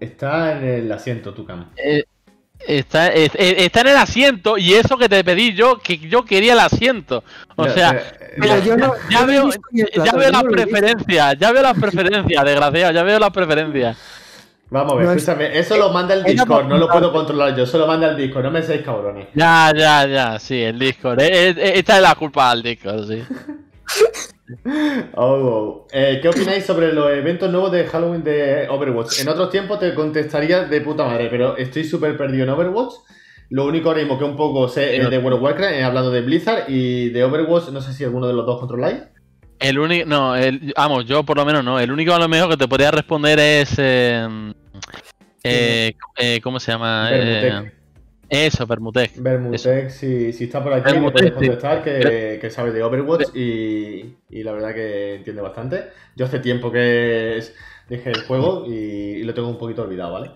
está en el asiento, Tucam.
Eh, está, es- eh, está en el asiento y eso que te pedí yo, que yo quería el asiento. O
Ya,
sea,
eh,
Pero
ya-
yo no.
ya veo, ya veo las preferencias, ya veo las preferencias, desgraciado, ya veo las preferencias.
Vamos a ver,
No es-
escúchame, eso lo manda el Discord, no lo puedo controlar yo, eso lo manda el Discord, no me seáis cabrones.
Ya, ya, ya, sí, el Discord. Eh, eh, Esta es la culpa al Discord, sí. <laughs>
Oh. Eh, ¿Qué opináis sobre los eventos nuevos de Halloween de Overwatch? En otros tiempos te contestaría de puta madre, pero estoy súper perdido en Overwatch. Lo único ahora mismo que un poco sé es de World of Warcraft, he hablado de Blizzard y de Overwatch, no sé si alguno de los dos controláis.
El único, no, el, vamos, yo por lo menos no. El único a lo mejor que te podría responder es. Eh, eh, eh, ¿Cómo se llama? Eh,
Bermutec.
Eso, Permutec.
Bermutec, si, si está por aquí, me puedes
sí.
contestar que, que sabe de Overwatch y, y la verdad que entiende bastante. Yo hace tiempo que es- dejé el juego y, y lo tengo un poquito olvidado, ¿vale?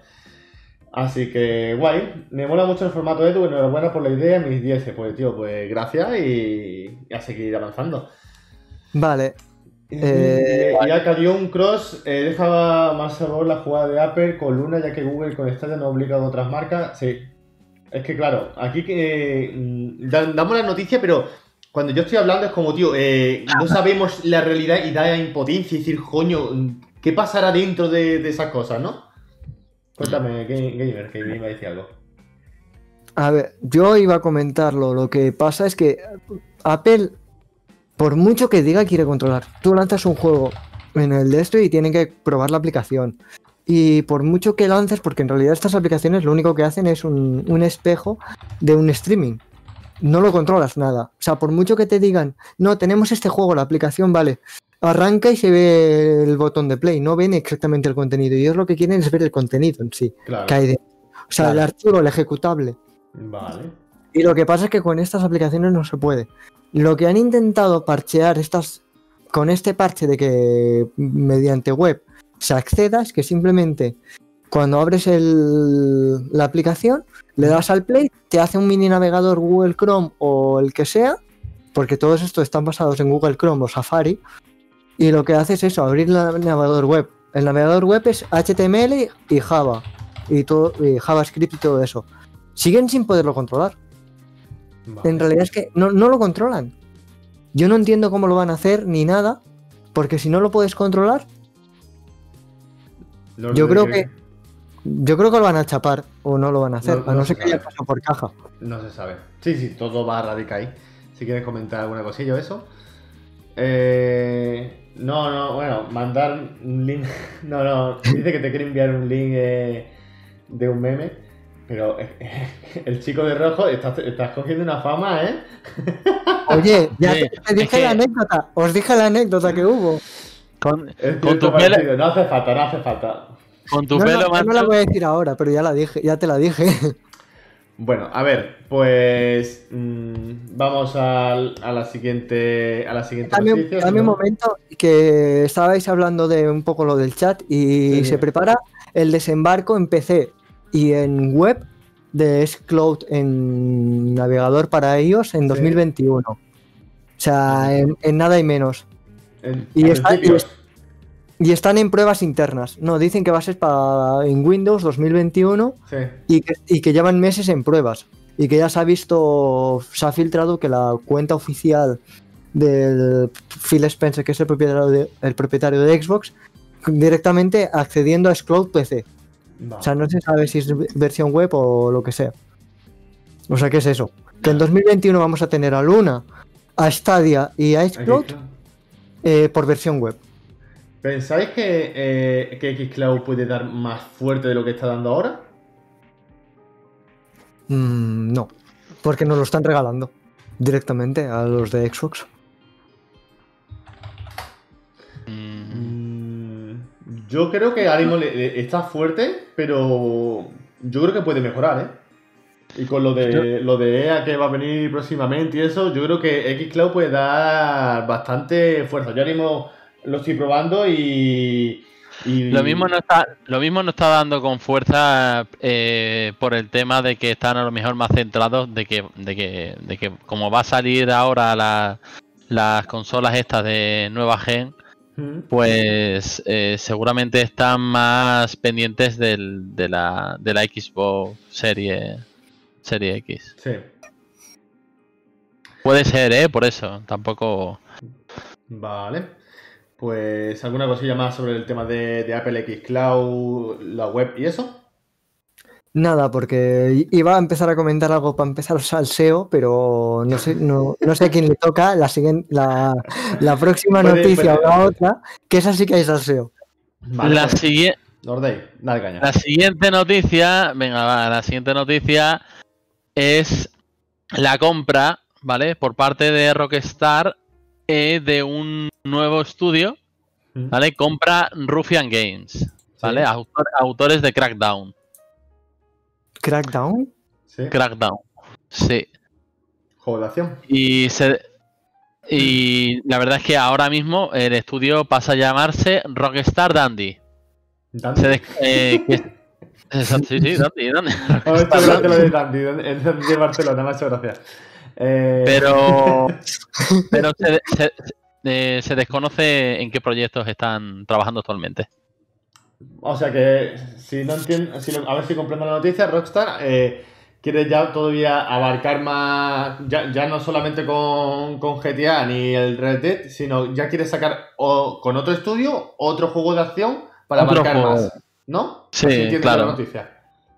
Así que guay, me mola mucho el formato Edu, enhorabuena por la idea, mis 10, pues tío, pues gracias y, y a seguir avanzando.
Vale.
Eh,
Eh,
y Acadion Cross eh, deja más sabor la jugada de Apple con Luna, ya que Google con Stadia no ha obligado a otras marcas. Sí. Es que claro, aquí que mm, damos la noticia, pero cuando yo estoy hablando es como, tío, eh, no sabemos la realidad y da impotencia y decir, coño, ¿qué pasará dentro de, esas cosas, no? Cuéntame, Ga- Gamer, que me iba a decir algo.
A ver, yo iba a comentarlo. Lo que pasa es que Apple, por mucho que diga, quiere controlar. Tú lanzas un juego en el de esto y tienen que probar la aplicación. Y por mucho que lances, porque en realidad estas aplicaciones lo único que hacen es un, un espejo de un streaming. No lo controlas nada. O sea, por mucho que te digan, no, tenemos este juego, la aplicación, vale. Arranca y se ve el botón de play. No ven exactamente el contenido. Y ellos lo que quieren es ver el contenido en sí.
Claro.
Que hay dentro. O sea, el archivo, el ejecutable.
Vale.
Y lo que pasa es que con estas aplicaciones no se puede. Lo que han intentado parchear estas con este parche de que mediante web se acceda es que simplemente cuando abres el- la aplicación le das al play, te hace un mini navegador Google Chrome o el que sea, porque todos estos están basados en Google Chrome o Safari, y lo que hace es eso, abrir el navegador web El navegador web es HTML y Java. Y, todo, y JavaScript y todo eso. Siguen sin poderlo controlar.
Vale.
En realidad es que no, no lo controlan. Yo no entiendo cómo lo van a hacer ni nada. Porque si no lo puedes controlar,
Los
yo creo que yo creo que lo van a chapar o no lo van a hacer.
No-
a no,
no
ser
se
que haya
sabe.
pasado por caja.
No se sabe. Sí, sí, todo va a radicar ahí. Si quieres comentar alguna cosilla o eso. Eh, no, no, bueno, mandar un link. <laughs> No, no, dice que te quiere enviar un link eh, de un meme. Pero eh, <laughs> el chico de rojo, estás, estás cogiendo una fama, ¿eh? <laughs>
Oye, ya
Sí,
te, te dije
que-
la anécdota. Os dije la anécdota que hubo.
Con,
Es
Con tu pelo-
parecido. No hace falta, no hace falta.
con tu
No, no,
pelo,
yo no la
macho.
voy a decir ahora, pero ya la dije, ya te la dije. <laughs>
Bueno, a ver, pues mm, vamos al- a, la siguiente a la siguiente
Dame, un-
noticia,
dame un momento que estabais hablando de un poco lo del chat y
Sí,
se
sí.
prepara el desembarco en PC y en web de S-Cloud en navegador para iOS en
Sí.
2021. O sea, en, en nada y menos. Y están en pruebas internas. No, dicen que va a ser para en Windows 2021
Sí.
y que, y que llevan meses en pruebas. Y que ya se ha visto, se ha filtrado que la cuenta oficial del Phil Spencer, que es el propietario de, el propietario de Xbox, directamente accediendo a Xcloud PC. O sea, no se sabe si es versión web o lo que sea. O sea, ¿qué es eso? Que en 2021 vamos a tener a Luna, a Stadia y a Xcloud. Eh, por versión web.
¿Pensáis que, eh, que Xcloud puede dar más fuerte de lo que está dando ahora?
Mm, no, porque nos lo están regalando directamente a los de Xbox.
Mm,
yo creo que le- le- está fuerte, pero yo creo que puede mejorar, ¿eh? Y con lo de, lo de EA que va a venir próximamente y eso, yo creo que Xcloud puede dar bastante fuerza. Yo ahora mismo lo estoy probando y... y-
Lo mismo no está, lo mismo no está dando con fuerza eh, por el tema de que están a lo mejor más centrados de que, de que, de que como va a salir ahora la- las consolas estas de nueva gen, pues eh, seguramente están más pendientes del, de la de la Xbox serie serie X.
Sí.
Puede ser, eh, por eso. Tampoco.
Vale. Pues alguna cosilla más sobre el tema de, de Apple X Cloud, la web y eso.
Nada, porque iba a empezar a comentar algo para empezar al SEO, pero no sé, no, no sé a quién le toca la, siguiente, la, la próxima
Puede-
noticia
puede-
o la otra, que esa sí que es al SEO.
Vale,
la,
pues,
sigui-
Nordey, dale caña.
la siguiente noticia. Venga, va, la siguiente noticia es la compra, ¿vale? Por parte de Rockstar eh, de un nuevo estudio,
Mm.
¿vale? Compra Ruffian Games, ¿vale?
Sí,
Autor- autores de Crackdown.
Crackdown.
sí.
Crackdown. Sí.
Juego de acción.
Y se y la verdad es que ahora mismo el estudio pasa a llamarse Rockstar Dandy.
Dandy.
Se eh, que- Exacto, sí, sí, Dandy, Dandy.
Oh, esto es lo de Dandy, el Dandy de Barcelona, muchas gracias. Eh,
Pero, <laughs> pero se, de- se- eh, se desconoce en qué proyectos están trabajando actualmente.
O sea que, si no entiendo, si lo- a ver si comprendo la noticia, Rockstar eh, quiere ya todavía abarcar más, ya, ya no solamente con, con GTA ni el Red Dead, sino ya quiere sacar o, con otro estudio otro juego de acción para
Otro
abarcar
juego.
más, ¿no?
Sí,
Así
claro.
la noticia.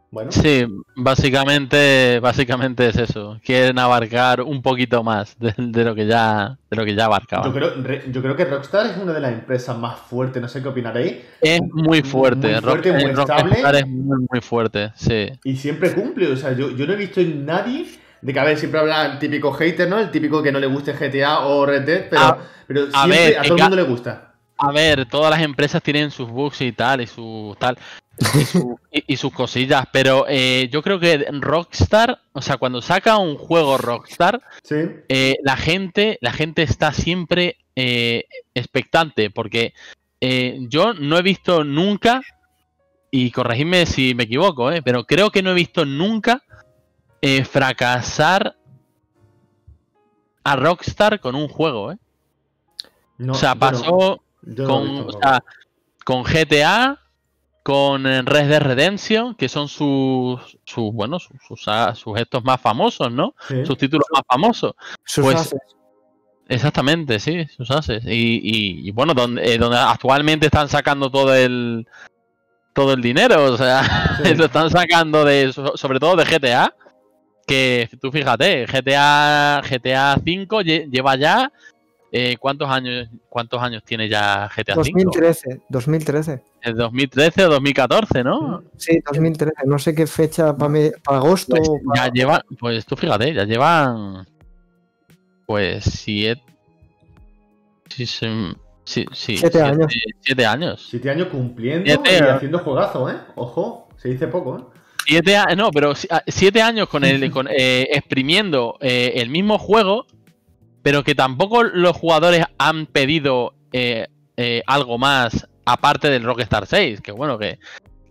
Bueno,
Sí, básicamente, básicamente es eso. Quieren abarcar un poquito más de, de lo que ya, de lo que ya
yo
abarcaban.
creo, re- yo creo que Rockstar es una de las empresas más fuertes, no sé qué opinaréis,
Es muy fuerte.
Muy fuerte,
Rock-
muy
Rockstar
estable.
es muy, muy fuerte, sí.
Y siempre cumple, o sea, yo, yo no he visto en nadie de que a ver, siempre habla el típico hater, ¿no? El típico que no le guste GTA o Red Dead, pero,
A-
pero
a
siempre
ver,
a todo el mundo le gusta.
A ver, todas las empresas tienen sus bugs y tal, y sus tal, y, su- <laughs> y- y sus cosillas, pero eh, yo creo que Rockstar, o sea, cuando saca un juego Rockstar,
Sí,
eh, la gente, la gente está siempre eh, expectante, porque yo no he visto nunca, y corregidme si me equivoco, eh, pero creo que no he visto nunca fracasar a Rockstar con un juego, eh.
no,
o sea, pasó con, o sea, con GTA, con Red Dead Redemption, que son sus, sus bueno, sus, sus, gestos más famosos, ¿no? Sus títulos más famosos.
Sus pues,
Exactamente, sí, sus ases. Y, y, bueno, donde, eh, donde actualmente están sacando todo el todo el dinero, o sea, <laughs> lo están sacando de sobre todo de GTA, que tú fíjate, GTA GTA 5 lleva ya eh, ¿cuántos años cuántos años tiene ya GTA 5?
2013, 2013.
El 2013 o 2014, ¿no?
Sí, 2013, no sé qué fecha para agosto.
Pues ya lleva, pues tú fíjate, ya llevan pues siete. Sí, sí, sí,
siete, años.
Siete años.
Siete años cumpliendo y haciendo juegazo, ¿eh? Ojo, se dice poco, ¿eh?
Siete años, no, pero siete años con el, con, eh, exprimiendo eh, el mismo juego, pero que tampoco los jugadores han pedido eh, algo más aparte del Rockstar 6, que bueno, que...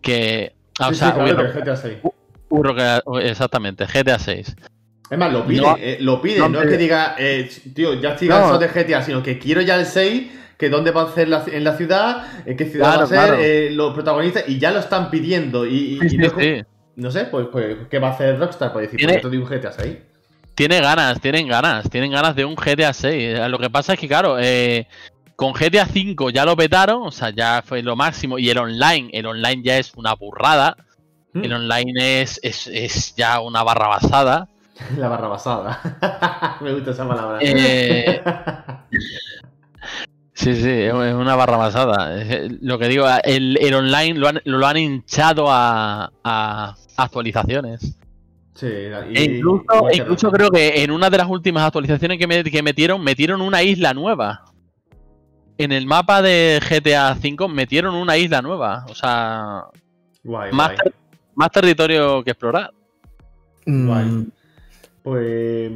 que
o sea, GTA 6.
exactamente, GTA 6.
Es más, lo pide, no, eh, lo pide, no, es que diga, eh, tío, ya estoy cansado de GTA, sino que quiero ya el 6, que dónde va a ser en la ciudad, en qué ciudad va a ser, eh, los protagonistas, y ya lo están pidiendo. Y, no, sé, pues, pues, ¿qué va a hacer Rockstar? Pues decir, ¿Tiene, de un GTA 6.
Tiene ganas, tienen ganas, tienen ganas de un GTA 6. Lo que pasa es que, claro, con GTA 5 ya lo petaron, o sea, ya fue lo máximo, y el online, el online ya es una burrada. Hmm. El online es, es, es ya una barra basada. <laughs>
La barra basada. <laughs> Me gusta esa palabra.
Eh, <laughs> sí, sí, es una barra basada. Lo que digo, el, online lo han, hinchado a, actualizaciones.
Sí,
e incluso, creo que en una de las últimas actualizaciones que, metieron, metieron una isla nueva. En el mapa de GTA V metieron una isla nueva. O sea, más, territorio que explorar.
Mm. Pues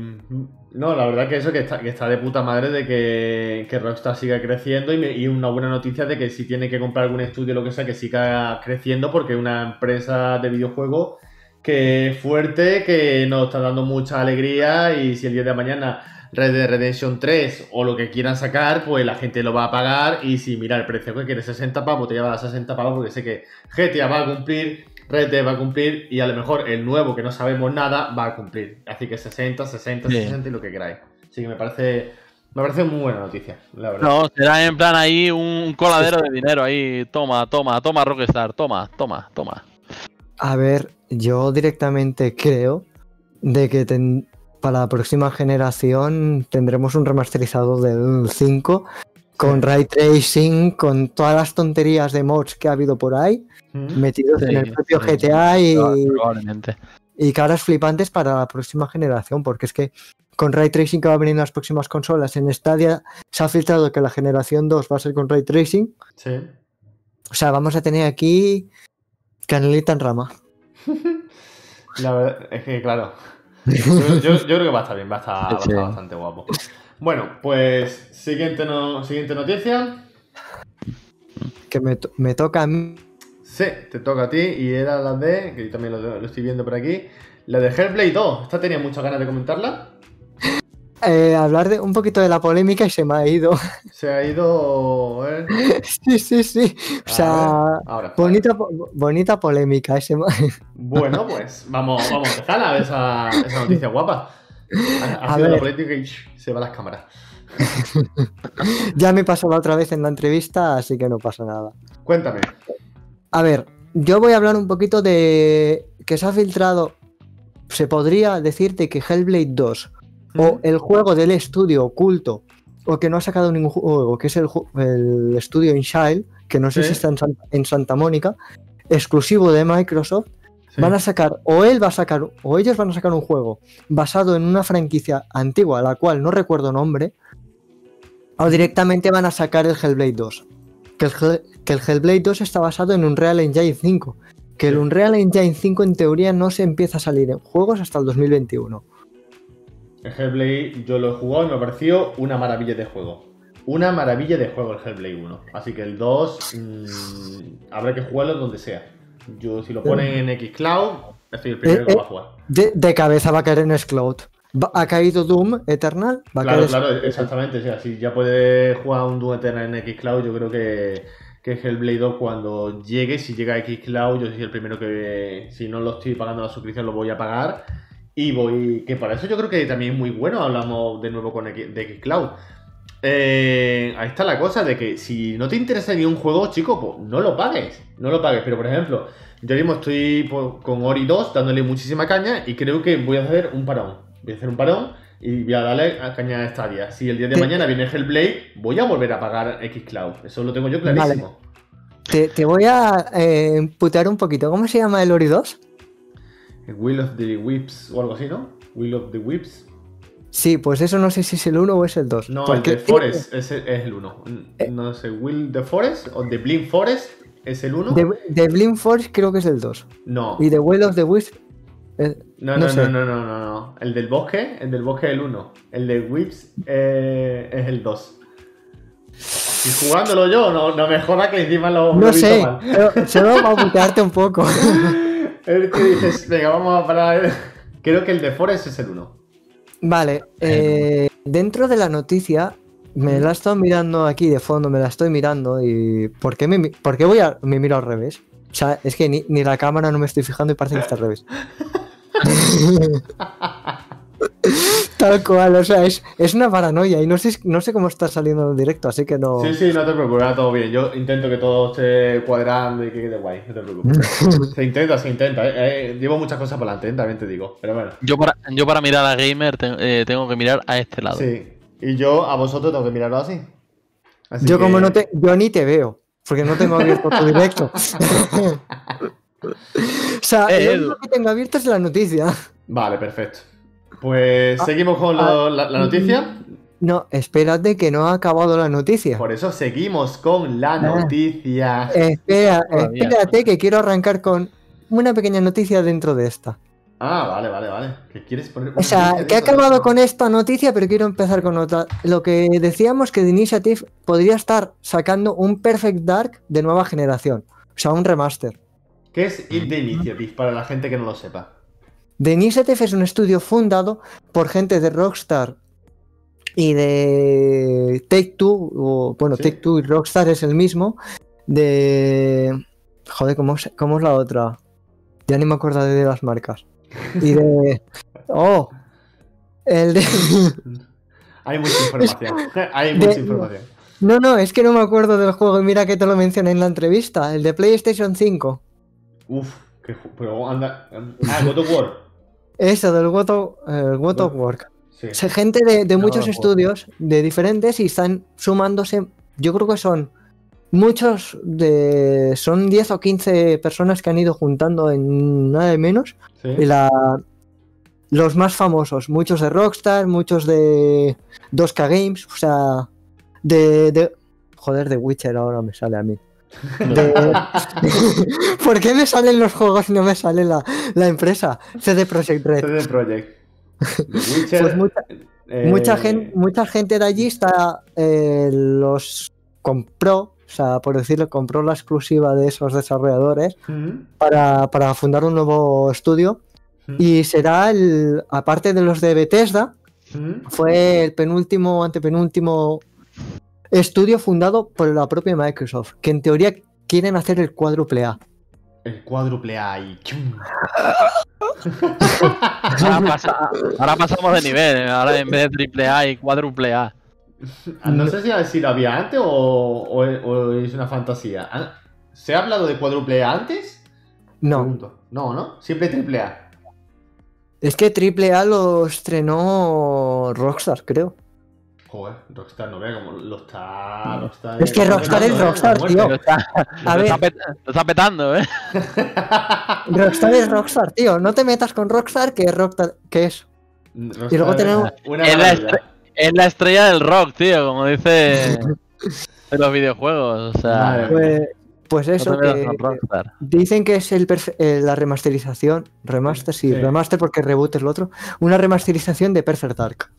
no, la verdad que eso que está, que está de puta madre de que, que Rockstar siga creciendo y, una buena noticia de que si tiene que comprar algún estudio o lo que sea, que siga creciendo porque es una empresa de videojuegos que fuerte, que nos está dando mucha alegría y si el día de mañana Red Dead Redemption 3 o lo que quieran sacar, pues la gente lo va a pagar y si mira el precio que quiere 60 pavos, te lleva a 60 pavos porque sé que GTA va a cumplir Red Dead va a cumplir y a lo mejor el nuevo que no sabemos nada va a cumplir. Así que 60, 60, 60 y lo que queráis. Así que me parece me parece muy buena noticia, la verdad.
No, será en plan ahí un coladero de dinero ahí. Toma, toma, toma Rockstar, toma, toma, toma.
A ver, yo directamente creo de que para la próxima generación tendremos un remasterizado del 5 con ray tracing, con todas las tonterías de mods que ha habido por ahí, metidos en el propio GTA y, y caras flipantes para la próxima generación, porque es que con ray tracing que va a venir en las próximas consolas, en Stadia se ha filtrado que la generación 2 va a ser con ray tracing.
Sí.
O sea, vamos a tener aquí canelita en rama. <laughs>
la verdad es que, claro. <laughs> Yo, creo que va a estar bien, va a estar, va a estar bastante guapo. Bueno, pues siguiente, siguiente noticia.
Que me, toca a mí.
Sí, te toca a ti y era la de, que yo también lo, estoy viendo por aquí, la de Hellblade 2. ¿Esta tenía muchas ganas de comentarla?
Eh, hablar de un poquito de la polémica y se me ha ido. <laughs>
Se ha ido. ¿eh?
Sí, sí, sí. O sea, bonita, bonita polémica. Ese... <laughs>
Bueno, pues vamos, vamos a empezar a ver esa, esa noticia guapa. Ha, sido la política y se va las cámaras. <laughs>
ya me pasó la otra vez en la entrevista, así que no pasa nada.
Cuéntame.
A ver, yo voy a hablar un poquito de que se ha filtrado. Se podría decirte que Hellblade 2 o el juego del estudio oculto o que no ha sacado ningún juego, que es el, estudio InShile, que no sé si está en Santa Mónica, exclusivo de Microsoft, Van a sacar, o él va a sacar, o ellos van a sacar un juego basado en una franquicia antigua, la cual no recuerdo nombre, o directamente van a sacar el Hellblade 2. Que el, que el Hellblade 2 está basado en Unreal Engine 5. Que el Unreal Engine 5 en teoría no se empieza a salir en juegos hasta el 2021.
El Hellblade yo lo he jugado y me ha parecido una maravilla de juego. Una maravilla de juego el Hellblade 1. Así que el 2 mm, habrá que jugarlo donde sea. Yo, si lo ponen en Xcloud, estoy el primero que va a jugar.
De, cabeza va a caer en Xcloud. ha caído Doom Eternal.
Va claro, a caer claro, exactamente. O sea, si ya puede jugar un Doom Eternal en Xcloud, yo creo que, que Hellblade 2 cuando llegue, si llega a Xcloud, yo soy el primero que, si no lo estoy pagando la suscripción, lo voy a pagar. Y voy, que para eso yo creo que también es muy bueno, hablamos de nuevo con X, de Xcloud. Eh, ahí está la cosa de que si no te interesa ni un juego, chico, pues no lo pagues, no lo pagues. Pero por ejemplo, yo mismo estoy pues, con Ori 2 dándole muchísima caña y creo que voy a hacer un parón. Voy a hacer un parón y voy a darle a caña a Stadia. Si el día de mañana viene Hellblade, voy a volver a pagar Xcloud. Eso lo tengo yo clarísimo.
Te, voy a eh, putear un poquito. ¿Cómo se llama el Ori 2?
Will of the Whips o algo así, ¿no? Will of the Whips.
Sí, pues eso no sé si es el 1 o es el 2.
No, el The Forest es, el 1. Eh. No sé, Will the Forest o The Blind Forest es el 1.
The, Blind Forest creo que es el 2.
No.
Y The Will of the Whips.
Eh, no, no, no, no, no, no, no, El del bosque, el del bosque es el 1. El de Whips eh, es el 2. Y jugándolo yo, no, no me joda que encima lo.
No sé, pero solo para putearte un poco. <laughs>
el que dices, venga, vamos a parar. <laughs> Creo que el de Forest es el 1.
Vale, eh, dentro de la noticia, me la he estado mirando aquí de fondo, me la estoy mirando y ¿por qué, me, por qué voy a, me miro al revés? O sea, es que ni, ni la cámara no me estoy fijando y parece que está al revés. <laughs> Tal cual, o sea, es, una paranoia y no sé, no sé cómo está saliendo en directo, así que no.
Sí, sí, no te preocupes, va todo bien. Yo intento que todo esté cuadrando y que quede guay, no te preocupes. <laughs> se intenta, se intenta. Eh, eh, llevo muchas cosas por delante, también te digo. Pero bueno.
Yo para, yo para mirar a Gamer eh, tengo que mirar a este lado.
Sí, y yo a vosotros tengo que mirarlo así.
yo, como no te. Yo ni te veo, porque no tengo abierto tu directo. <laughs> <laughs> o sea, lo que tengo abierto es la noticia.
Vale, perfecto. Pues ah, seguimos con ah, la, noticia.
No, espérate que no ha acabado la noticia.
Por eso seguimos con la ah. noticia.
espera, espérate que quiero arrancar con una pequeña noticia dentro de esta.
Ah, vale, vale, vale. ¿Qué quieres poner?
O sea, que he acabado con esta noticia, pero quiero empezar con otra. Lo que decíamos que The Initiative podría estar sacando un Perfect Dark de nueva generación. O sea, un remaster.
¿Qué es The Initiative para la gente que no lo sepa?
The Initiative es un estudio fundado por gente de Rockstar y de Take Two, o bueno, Take Two y Rockstar es el mismo. De. Joder, ¿cómo es, ¿cómo es la otra? Ya ni me acuerdo de las marcas. Y de. <laughs> ¡Oh! El de.
Hay mucha información. Hay <laughs> mucha información.
No, no, es que no me acuerdo del juego y mira que te lo mencioné en la entrevista. El de PlayStation 5.
Uf, que, pero anda. Ah, God of War.
Eso, del What of, Work. gente de, muchos estudios, de diferentes, y están sumándose. Yo creo que son muchos de. Son 10 o 15 personas que han ido juntando en nada de menos. Y la, los más famosos, muchos de Rockstar, muchos de 2K Games, o sea, de, de. Joder, de Witcher ahora me sale a mí. <laughs> ¿Por qué me salen los juegos y no me sale la, empresa? CD Projekt Red.
CD Projekt.
pues mucha, mucha, eh, gente, mucha gente de allí está eh, los compró, o sea, por decirlo, compró la exclusiva de esos desarrolladores para, fundar un nuevo estudio. Y será el, aparte de los de Bethesda, fue el penúltimo, antepenúltimo Estudio fundado por la propia Microsoft, que en teoría quieren hacer el cuádruple A.
El cuádruple A y...
ahora, pasamos de nivel, ahora en vez de triple A y cuádruple A.
No sé si, lo había antes o, es una fantasía. Ah, ¿Se ha hablado de cuádruple A antes?
No.
No, ¿no? Siempre triple A.
Es que triple A lo estrenó Rockstar, creo.
Joder, Rockstar, no vea cómo lo está. Lo está
es que Rockstar es Rockstar, tío. Lo está,
a ver. Lo está petando, ¿eh? <laughs>
Rockstar es Rockstar, tío. No te metas con Rockstar, que es Rockstar. que es? y luego tenemos.
es, la es, la estrella del rock, tío, como dice en los videojuegos. O sea.
Pues, pues eso, que, dicen que es el eh, la remasterización. Remaster, sí, sí, remaster porque reboot es lo otro. Una remasterización de Perfect Dark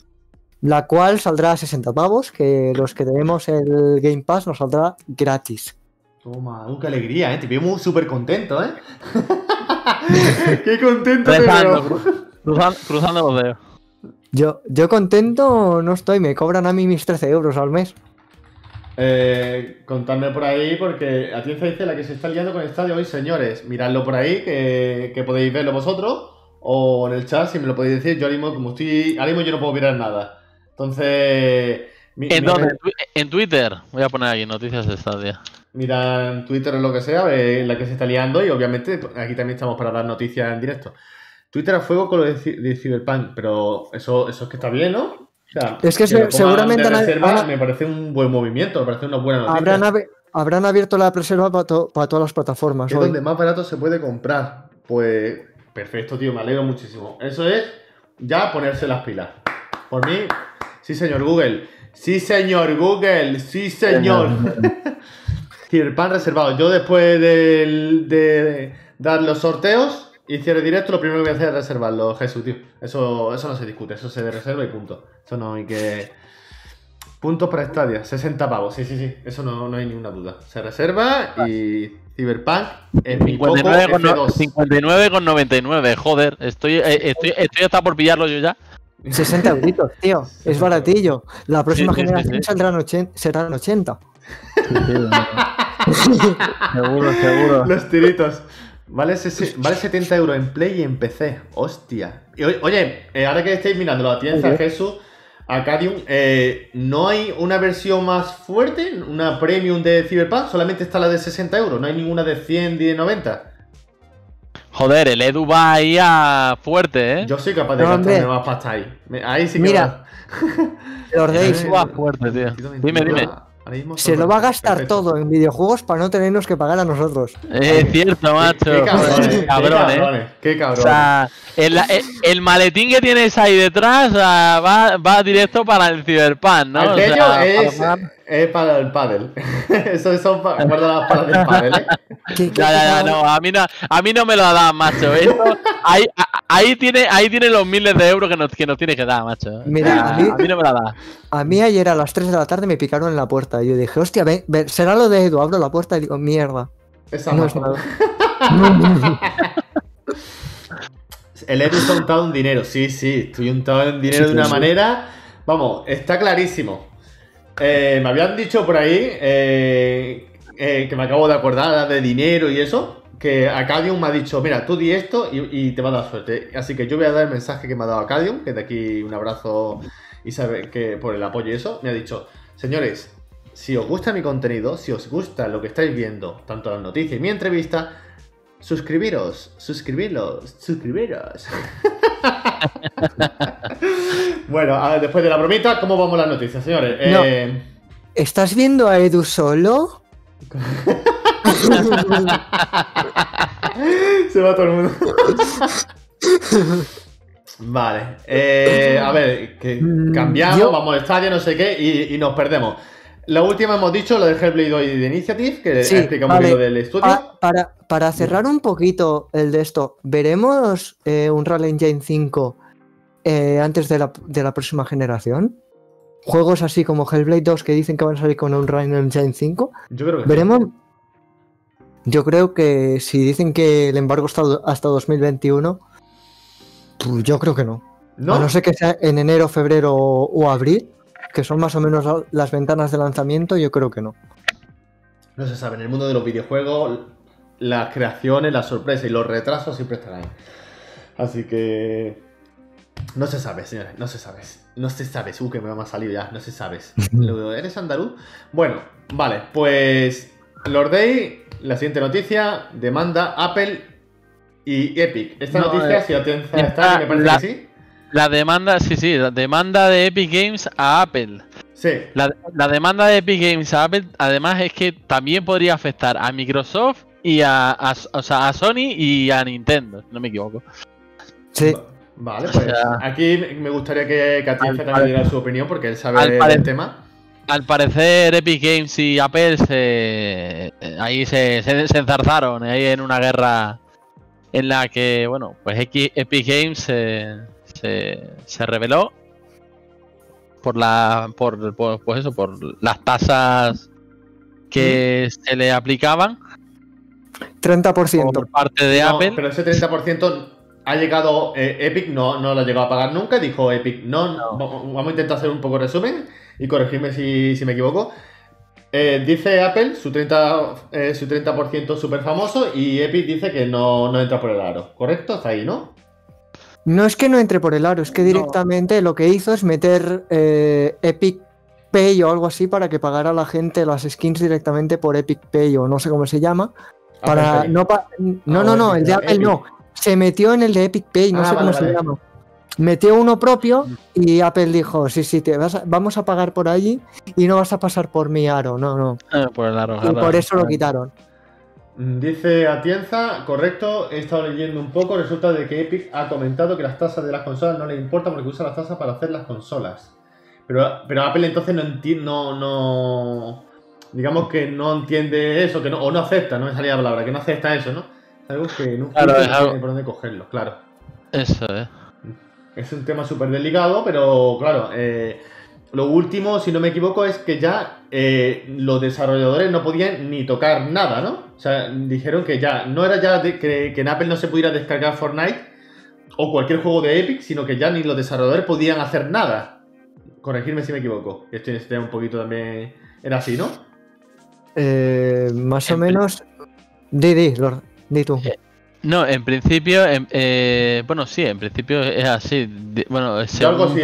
la cual saldrá a 60 pavos, que los que tenemos el Game Pass nos saldrá gratis.
Toma, qué alegría, ¿eh? Te veo súper contento, ¿eh? <laughs> ¡Qué contento
cruzando, los dedos.
Yo, yo contento no estoy, me cobran a mí mis 13 euros al mes.
Eh, contadme por ahí, porque a ti dice la que se está liando con el estadio hoy, señores. Miradlo por ahí, que, podéis verlo vosotros. O en el chat, si me lo podéis decir. Yo ahora como estoy. Ahora yo no puedo mirar nada. Entonces.
¿En dónde? En Twitter. Voy a poner aquí noticias de estadio.
Mira en Twitter o lo que sea, la que se está liando. Y obviamente aquí también estamos para dar noticias en directo. Twitter a fuego con lo de, Cyberpunk, pero eso, eso es que está bien, ¿no?
es que, seguramente
me parece un buen movimiento, me parece una buena
noticia. Habrán, abierto la reserva para, todas las plataformas.
Es donde más barato se puede comprar. Pues perfecto, tío, me alegro muchísimo. Eso es ya ponerse las pilas. Por mí, sí, señor Google. Sí, señor Google. Sí, señor. <laughs> pan reservado. Yo después de dar los sorteos y cierre directo, lo primero que voy a hacer es reservarlo, Jesús, tío. Eso, eso no se discute, eso se reserva y punto. Eso no hay que. Puntos para Stadia, 60 pavos, sí, sí, sí, eso no, no hay ninguna duda. Se reserva y Cyberpunk en mi
59,99, joder, estoy, eh, estoy, estoy hasta por pillarlo yo ya.
60 euritos, tío, es baratillo. La próxima generación saldrán 80, serán 80. <laughs>
seguro, seguro.
Los tiritos. Vale, 70 <laughs> euros en Play y en PC. Hostia. oye, eh, ahora que estáis mirando la tienda Jesús, Acadium, eh, ¿no hay una versión más fuerte? ¿Una premium de Cyberpunk? Solamente está la de 60 euros. ¿No hay ninguna de 100 y de 90?
Joder, el Edu va ahí a fuerte, ¿eh?
Yo soy capaz de gastarme más pasta ahí. Ahí sí que
Mira,
va. <laughs> va fuerte, tío. Dime, dime.
Se lo va a gastar todo en videojuegos para no tenernos que pagar a nosotros.
Es cierto, macho. Qué,
cabrón, ¿eh? Qué cabrón. O
sea, el, maletín que tienes ahí detrás va, va directo para el Cyberpunk, ¿no?
El es, es para el pádel. <laughs> Eso son para las palas del pádel, ¿eh? <laughs>
Ya, ya, ya, no. A mí no, a mí no me lo da, macho. ahí, ahí, tiene, ahí tiene los miles de euros que nos, que nos tiene que dar, macho.
Mira,
a mí, no me lo da.
A mí ayer a las 3 de la tarde me picaron en la puerta. Y yo dije, hostia, ven, será lo de Edu. Abro la puerta y digo, mierda.
Esa no es nada. <laughs> El Edu está untado en dinero. Sí, sí, estoy untado en dinero de una manera. Vamos, está clarísimo. Eh, me habían dicho por ahí, eh, eh, que me acabo de acordar de dinero y eso, que Acadium me ha dicho, mira, tú di esto y, te va a dar suerte. Así que yo voy a dar el mensaje que me ha dado Acadium, que de aquí un abrazo y sabe que por el apoyo y eso, me ha dicho, señores, si os gusta mi contenido, si os gusta lo que estáis viendo, tanto las noticias y mi entrevista, suscribiros, suscribiros, suscribiros. <laughs> bueno, después de la bromita, ¿cómo vamos las noticias, señores? Eh,
¿Estás viendo a Edu solo? <laughs>
Se va todo el mundo. vale. Eh, a ver, que mm, cambiamos, vamos al estadio, no sé qué, y, nos perdemos. La última hemos dicho lo de Hellblade 2 de Initiative, que explica un poquito del estudio.
para, para cerrar un poquito el de esto, ¿veremos eh, un Rally Engine 5 eh, antes de la, próxima generación? Juegos así como Hellblade 2 que dicen que van a salir con un Rally Engine 5.
Yo creo que
¿Veremos? Yo creo que si dicen que el embargo está hasta 2021, pues yo creo que no. ¿No? A no ser que sea en enero, febrero o abril, que son más o menos las ventanas de lanzamiento, yo creo que no.
No se sabe, en el mundo de los videojuegos las creaciones, las sorpresas y los retrasos siempre están ahí. Así que. No se sabe, señores, no se sabe. No se sabe. Uh, que me ha salido ya, no se sabe. <laughs> ¿Eres andaluz? Bueno, vale, pues. Lord Day, la siguiente noticia: demanda Apple y Epic. Esta noticia, eh, si atención está, me parece que sí.
La demanda, sí, sí, la demanda de Epic Games a Apple.
Sí.
La, la, demanda de Epic Games a Apple, además, es que también podría afectar a Microsoft y a, a, Sony y a Nintendo, no me equivoco.
Sí.
Vale, pues aquí me gustaría que Katia también diera su opinión porque él sabe del tema.
Al parecer Epic Games y Apple se, ahí se, se, enzarzaron ahí en una guerra en la que, bueno, pues Epic Games se, se, reveló por la por, pues eso, por las tasas que se le aplicaban
30%.
Por parte de Apple.
Pero ese 30% ha llegado. Eh, Epic no, no lo ha llegado a pagar nunca. Dijo Epic, no, Vamos a intentar hacer un poco de resumen y corregirme si, me equivoco. eh, dice Apple su 30%, eh, su 30 súper famoso y Epic dice que no, no entra por el aro. ¿Correcto? Está ahí, ¿no?
No es que no entre por el aro, es que directamente lo que hizo es meter eh, Epic Pay o algo así para que pagara la gente las skins directamente por Epic Pay o no sé cómo se llama. Para no, no, no, no, el de Apple no. Se metió en el de Epic Pay, no ah, sé cómo se llama. Metió uno propio y Apple dijo, sí, sí, te vas vamos a pagar por allí y no vas a pasar por mi aro, no, no.
Ah, por el aro,
y por eso lo quitaron.
Mm, dice Atienza, correcto, he estado leyendo un poco, resulta de que Epic ha comentado que las tasas de las consolas no le importan porque usa las tasas para hacer las consolas. Pero, pero Apple entonces no entiende, no, no, digamos que no entiende eso, que no, o no acepta, no me salía la palabra, que no acepta eso, ¿no? Es algo que no tiene por dónde cogerlo, claro.
Eso, eh.
Es un tema súper delicado, pero claro, eh, lo último, si no me equivoco, es que ya eh, los desarrolladores no podían ni tocar nada, ¿no? O sea, dijeron que ya no era ya que, en Apple no se pudiera descargar Fortnite o cualquier juego de Epic, sino que ya ni los desarrolladores podían hacer nada. Corregirme si me equivoco. Esto este un poquito también. Era así, ¿no?
Eh, más o menos. Di, di, Lord, di tú.
No, en principio, eh, bueno, sí, en principio es así. Bueno,
según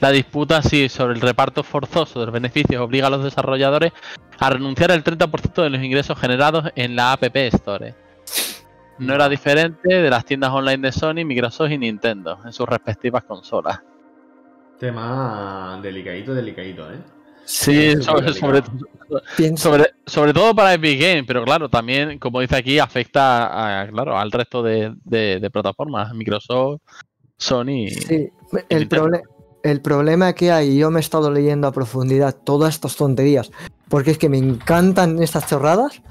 la disputa sí sobre el reparto forzoso de los beneficios obliga a los desarrolladores a renunciar al 30% de los ingresos generados en la App Store. No era diferente de las tiendas online de Sony, Microsoft y Nintendo en sus respectivas consolas.
Tema delicadito, delicadito, ¿eh?
Sí, sobre, sobre, todo para Epic Games, pero claro, también, como dice aquí, afecta a, claro, al resto de, plataformas, Microsoft, Sony.
Sí, el, el problema que hay, yo me he estado leyendo a profundidad todas estas tonterías, porque es que me encantan estas chorradas,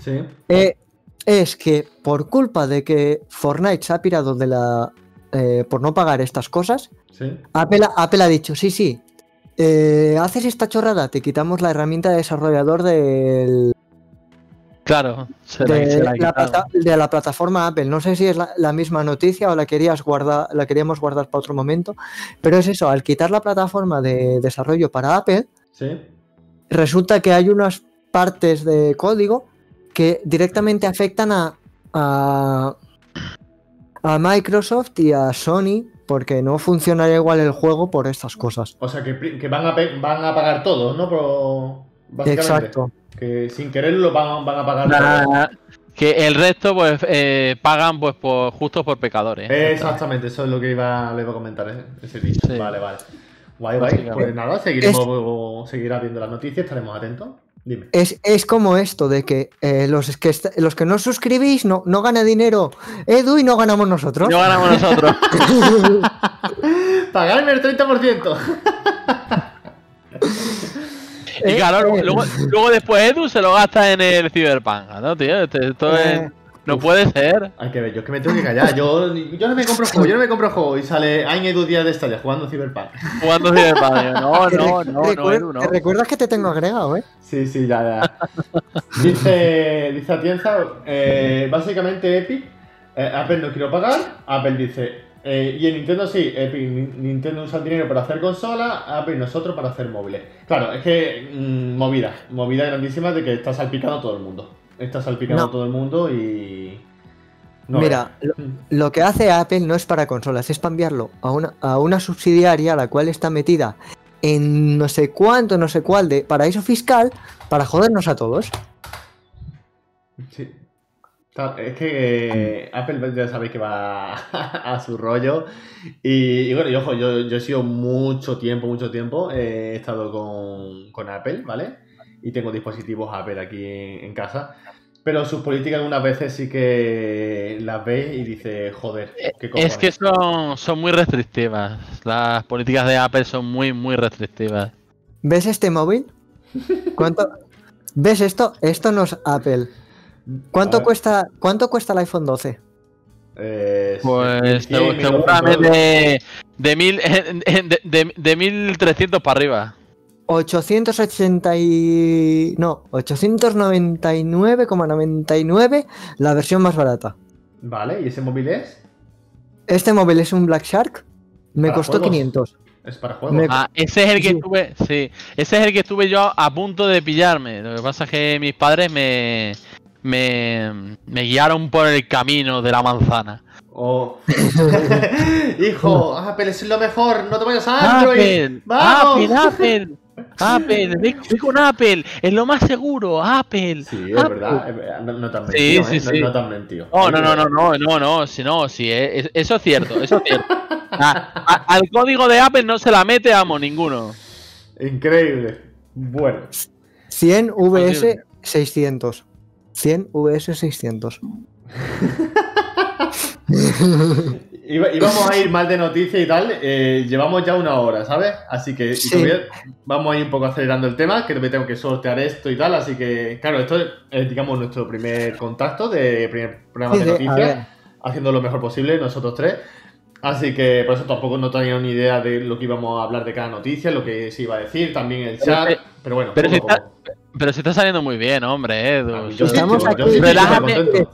eh, es que por culpa de que Fortnite se ha pirado de la... Eh, por no pagar estas cosas, Apple, Apple ha dicho, sí, sí, eh, haces esta chorrada, te quitamos la herramienta de desarrollador del.
Claro,
de, la, plataforma Apple. No sé si es la, misma noticia o la querías guardar, la queríamos guardar para otro momento, pero es eso, al quitar la plataforma de desarrollo para Apple, resulta que hay unas partes de código que directamente afectan a, a, a Microsoft y a Sony porque no funcionaría igual el juego por estas cosas.
O sea, que, van, a van a pagar todo, ¿no?
Exacto.
Que sin quererlo van, van a pagar
Que el resto, pues, eh, pagan pues por, justo por pecadores.
exactamente, eso es lo que iba, le iba a comentar, ¿eh? ese dicho. Vale, vale. Guay, guay. Pues nada, seguiremos, seguirá viendo las noticias, estaremos atentos.
Es, como esto de que, eh, los, que los que no suscribís no, no gana dinero Edu y no ganamos nosotros.
No ganamos nosotros. <laughs>
Pagarme el 30%. <laughs>
y claro, eh, luego, luego, después Edu se lo gasta en el Cyberpunk, ¿no, tío? Esto, es... Eh, no puede ser.
Hay que ver, yo es que me tengo que callar. Yo, yo no me compro juego, yo no me compro juego. Y sale Año Edu Díaz de Estadia jugando Cyberpunk.
Jugando Cyberpunk. No, <laughs> no, no, no, Edu, no.
recuerdas que te tengo agregado, eh?
Sí, sí, ya, ya. dice, dice Atienza, eh, básicamente Epic, eh, Apple no quiero pagar. Apple dice, eh, y en Nintendo sí, Epic, Nintendo usa el dinero para hacer consola, Apple y nosotros para hacer móviles. Claro, es que mm, movida, movida grandísima de que está salpicando todo el mundo está salpicando todo el mundo y.
Mira, lo, que hace Apple no es para consolas, es para enviarlo a una, a una subsidiaria la cual está metida en no sé cuánto, no sé cuál de paraíso fiscal para jodernos a todos.
Sí. Es que eh, Apple ya sabéis que va <laughs> a, su rollo. Y, bueno, yo, yo, yo, he sido mucho tiempo, mucho tiempo, eh, he estado con, con Apple, ¿vale? y tengo dispositivos Apple aquí en, casa. Pero sus políticas algunas veces sí que las ves y dices, joder,
¿qué Es que son, son muy restrictivas. Las políticas de Apple son muy, muy restrictivas.
¿Ves este móvil? ¿Cuánto? ¿Ves esto? Esto no es Apple. ¿Cuánto cuesta, ¿cuánto cuesta el iPhone 12?
Eh, pues seguramente de, mil, <laughs> de, de, de 1300 para arriba.
880 y... No, 899,99 la versión más barata.
Vale, ¿y ese móvil es?
Este móvil es un Black Shark. Me costó 500.
Es para juegos.
Ah, ese es el que estuve. Sí. Ese es el que estuve yo a punto de pillarme. Lo que pasa es que mis padres me. Me, me guiaron por el camino de la manzana.
Oh. <laughs> Hijo, Apple es lo mejor, no te vayas a Android.
Apple,
¡Vamos!
Apple, <laughs> Apple. Apple, ve, con Apple, es lo más seguro, Apple.
Sí, es
Apple.
verdad, es verdad, no, no te han
Sí,
mentido,
sí,
¿eh?
sí.
No, no te han mentido.
No, no, no, no, no, no, no, si no, si es, eso es cierto, eso es cierto. A- <laughs> a- al código de Apple no se la mete, amo, ninguno.
Increíble. Bueno,
100 VS
Horrible.
600. 100 VS 600.
iba- íbamos a ir mal de noticia y tal. eh, llevamos ya una hora, ¿sabes? Así que y
Sí.
todavía vamos a ir un poco acelerando el tema, que me tengo que sortear esto y tal. Así que, claro, esto es, digamos, nuestro primer contacto de primer programa
Sí,
de noticias. haciendo lo mejor posible, nosotros tres. Así que por eso tampoco no teníamos ni idea de lo que íbamos a hablar de cada noticia, lo que se iba a decir, también el chat. Pero bueno,
pero
poco
si. Pero se está saliendo muy bien, hombre, Edu.
Yo
Estamos
yo-
aquí.
yo
Relájate.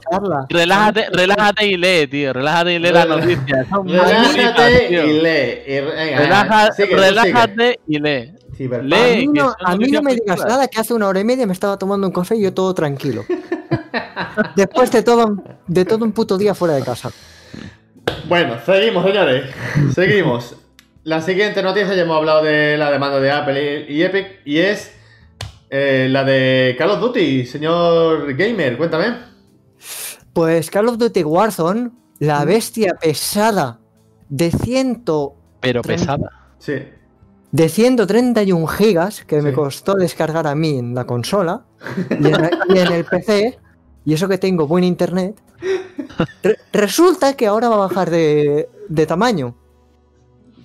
Relájate, relájate y lee, tío. Relájate y lee las noticias.
Relájate
tío.
y lee. y re- venga,
Relaja-
sigue, tú
relájate y lee.
A mí, no,
son
a mí no me digas nada que hace una hora y media me estaba tomando un café y yo todo tranquilo. <laughs> Después de todo, de todo un puto día fuera de casa.
Bueno, seguimos, señores. Seguimos. La siguiente noticia, ya hemos hablado de la demanda de Apple y Epic, y es eh, la de Call of Duty. Señor Gamer, cuéntame.
Pues Call of Duty Warzone, la bestia pesada de, ciento,
Pero pesada.
Sí.
de 131 gigas que me costó descargar a mí en la consola y <laughs> en, y en el PC, y eso que tengo buen internet, re- resulta que ahora va a bajar de, de tamaño.